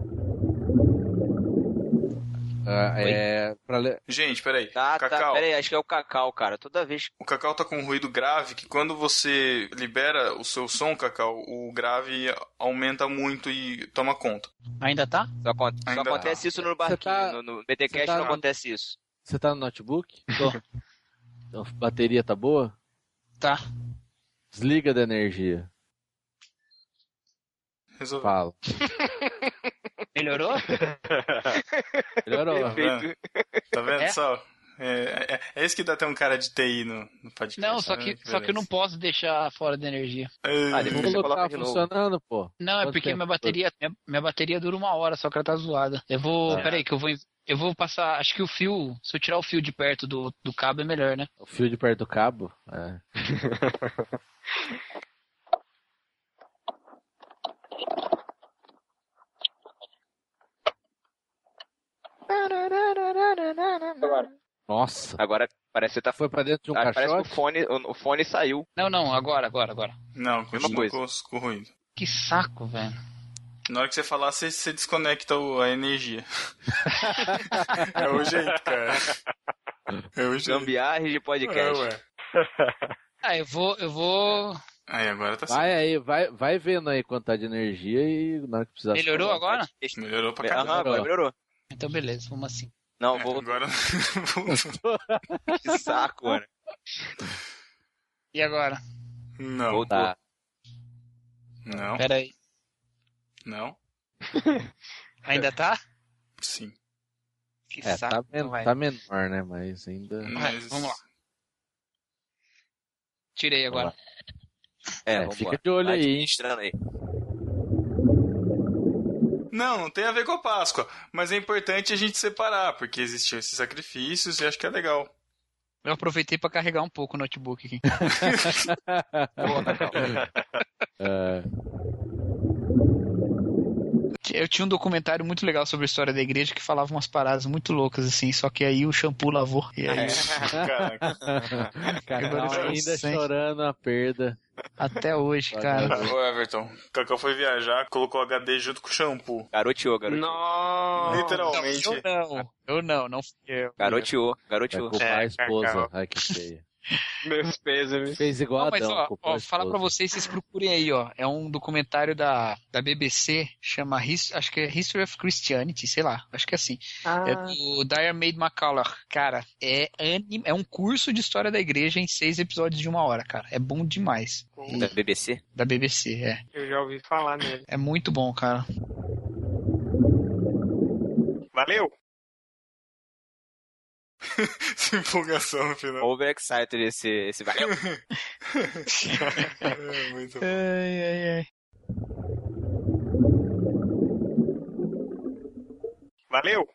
Ah, é. Pra le... Gente, peraí. Tá, tá, Cacau. peraí, acho que é o Cacau, cara. Toda vez. O Cacau tá com um ruído grave que quando você libera o seu som, Cacau, o grave aumenta muito e toma conta. Ainda tá? Só, Ainda acontece tá. isso no barquinho. tá- no, no BTcast tá não acontece isso. Você tá no notebook? Então, a bateria tá boa? Tá. Desliga da energia. Resolveu. Fala. Melhorou? Melhorou. Tá vendo? Tá vendo É? só? É, é, é isso que dá até um cara de TI no, no podcast. Não, só né? que, só que eu não posso deixar fora de energia. Ah, depois O você Lu coloca tá de novo. funcionando, pô. Não, é Quanto porque minha bateria, minha, minha bateria dura uma hora, só que ela tá zoada. Eu vou, É. peraí, que eu vou, eu vou passar, acho que o fio, se eu tirar o fio de perto do, do cabo é melhor, né? O fio de perto do cabo? É. Nossa. Agora parece que tá. Foi pra dentro de um Ah, parece que o fone, o, o fone saiu. Não, não, agora, agora, agora. Não, continua coisa. com, com o ruído. Que saco, velho. Na hora que você falar, você, você desconecta o- a energia. é o jeito, cara. É o jeito. Gambiarre de É, podcast. ué. Ah, eu vou, eu vou. Aí, agora tá certo. Vai aí, vai, vai vendo aí quanto tá de energia e na hora que precisar. Melhorou falar. agora? Melhorou pra Aham, caramba. agora melhorou. Então beleza, vamos assim. Não, É, vou. Agora. Que saco, mano. E agora? não. Voltou. Tá. Não. Pera aí. Não. Ainda tá? Sim. Que É, saco. tá, men vai. tá menor, né? Mas ainda. Mas- vamos lá. Tirei agora. É, É, vamos fica de olho Vai aí, aí. Não, não tem a ver com a Páscoa. Mas é importante a gente separar, porque existiam esses sacrifícios e acho que é legal. Eu aproveitei pra carregar um pouco o notebook aqui. É, Eu tinha um documentário muito legal sobre a história da igreja que falava umas paradas muito loucas, assim, só que aí o shampoo lavou. E aí, Caraca. Cacau Agora ainda chorando a perda. até hoje, cara. Ô, Everton, o Cacau foi viajar, colocou o HD junto com o shampoo. Garoteou, garoteou. Nossa. Literalmente. Eu não, eu não, não fui eu. Garoteou, Vai garoteou. culpar a É, esposa. Cacau. Ai, que feia. Meus pêsames. Fez igual Não, mas Adão. ó, ó, a falar pra vocês, vocês procurem aí, ó. É um documentário da, da BBC, chama His- acho que é History of Christianity, sei lá, acho que é assim. É do Diarmaid McCullough. Cara, é, anim- é um curso de história da igreja em seis episódios de uma hora, cara. É bom demais. Da BBC? Da BBC, é. Eu já ouvi falar nele. É muito bom, cara. Valeu! Essa empolgação no final. Overexcited esse, esse valeu. É, muito bom. Ai, ai, ai. Valeu!